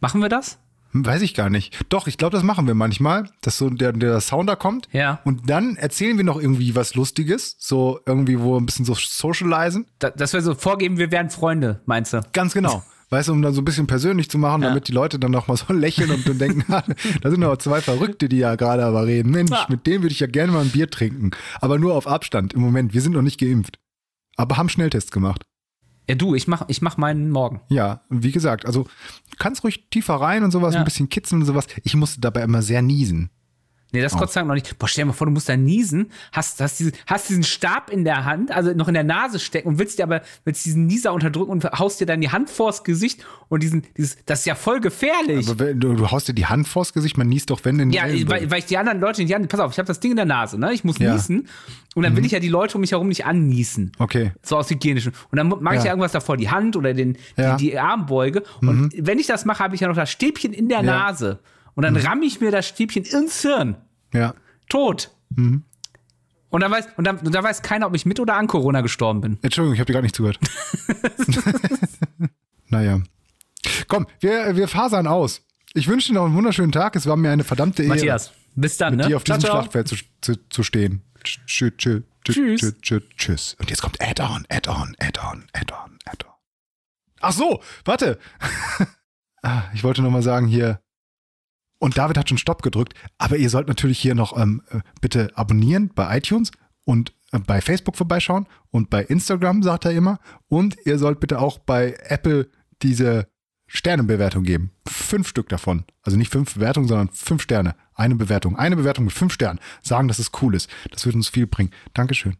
Machen wir das? Weiß ich gar nicht. Doch, ich glaube, das machen wir manchmal, dass so der, der Sounder kommt. Ja. Und dann erzählen wir noch irgendwie was Lustiges. So irgendwie, wo ein bisschen so socialisen. Da, dass wir so vorgeben, wir wären Freunde, meinst du? Ganz genau. Weißt du, um dann so ein bisschen persönlich zu machen, ja. damit die Leute dann noch mal so lächeln und dann denken, da sind aber zwei Verrückte, die ja gerade aber reden. Mensch, ja. mit denen würde ich ja gerne mal ein Bier trinken. Aber nur auf Abstand im Moment. Wir sind noch nicht geimpft. Aber haben Schnelltests gemacht. Ja, du, ich mach, ich mach meinen morgen. Ja, wie gesagt, also du kannst ruhig tiefer rein und sowas, ja. ein bisschen kitzeln und sowas. Ich musste dabei immer sehr niesen. Nee, das Oh. Gott sei Dank noch nicht. Boah, stell dir mal vor, du musst da niesen, hast, hast, diesen, hast diesen Stab in der Hand, also noch in der Nase stecken und willst dir aber willst diesen Nieser unterdrücken und haust dir dann die Hand vors Gesicht und diesen, dieses, das ist ja voll gefährlich. Aber wenn du, du haust dir die Hand vors Gesicht, man niest doch, wenn die ja, weil, weil ich die anderen Leute nicht an. Pass auf, ich habe das Ding in der Nase, ne? Ich muss Ja. Mhm. niesen und dann will ich ja die Leute um mich herum nicht anniesen. Okay. So aus hygienischen. Und dann mache ich Ja. irgendwas davor, die Hand oder den, Ja. Mhm. die, die Armbeuge. Und wenn ich das mache, habe ich ja noch das Stäbchen in der Nase. Und dann ramme ich mir das Stäbchen ins Hirn. Ja. Tot. Mhm. Und dann weiß, und dann, und dann weiß keiner, ob ich mit oder an Corona gestorben bin. Entschuldigung, ich habe dir gar nicht zugehört. naja. Komm, wir, wir fasern aus. Ich wünsche dir noch einen wunderschönen Tag. Es war mir eine verdammte Ehre, Matthias, bis dann, mit ne? dir auf diesem Schlachtfeld zu, zu, zu stehen. Tschüss, tschüss, Tschüss. tschüss, tschüss, tschüss. Und jetzt kommt Add-on, Add-on, Add-on, Add-on, Add-on. Ach so, warte. Ah, ich wollte noch mal sagen hier. Und David hat schon Stopp gedrückt, aber ihr sollt natürlich hier noch ähm, äh, bitte abonnieren bei iTunes und äh, bei Facebook vorbeischauen und bei Instagram, sagt er immer. Und ihr sollt bitte auch bei Apple diese Sternebewertung geben. Fünf Stück davon. Also nicht fünf Bewertungen, sondern fünf Sterne. Eine Bewertung. Eine Bewertung mit fünf Sternen. Sagen, dass es cool ist. Das wird uns viel bringen. Dankeschön.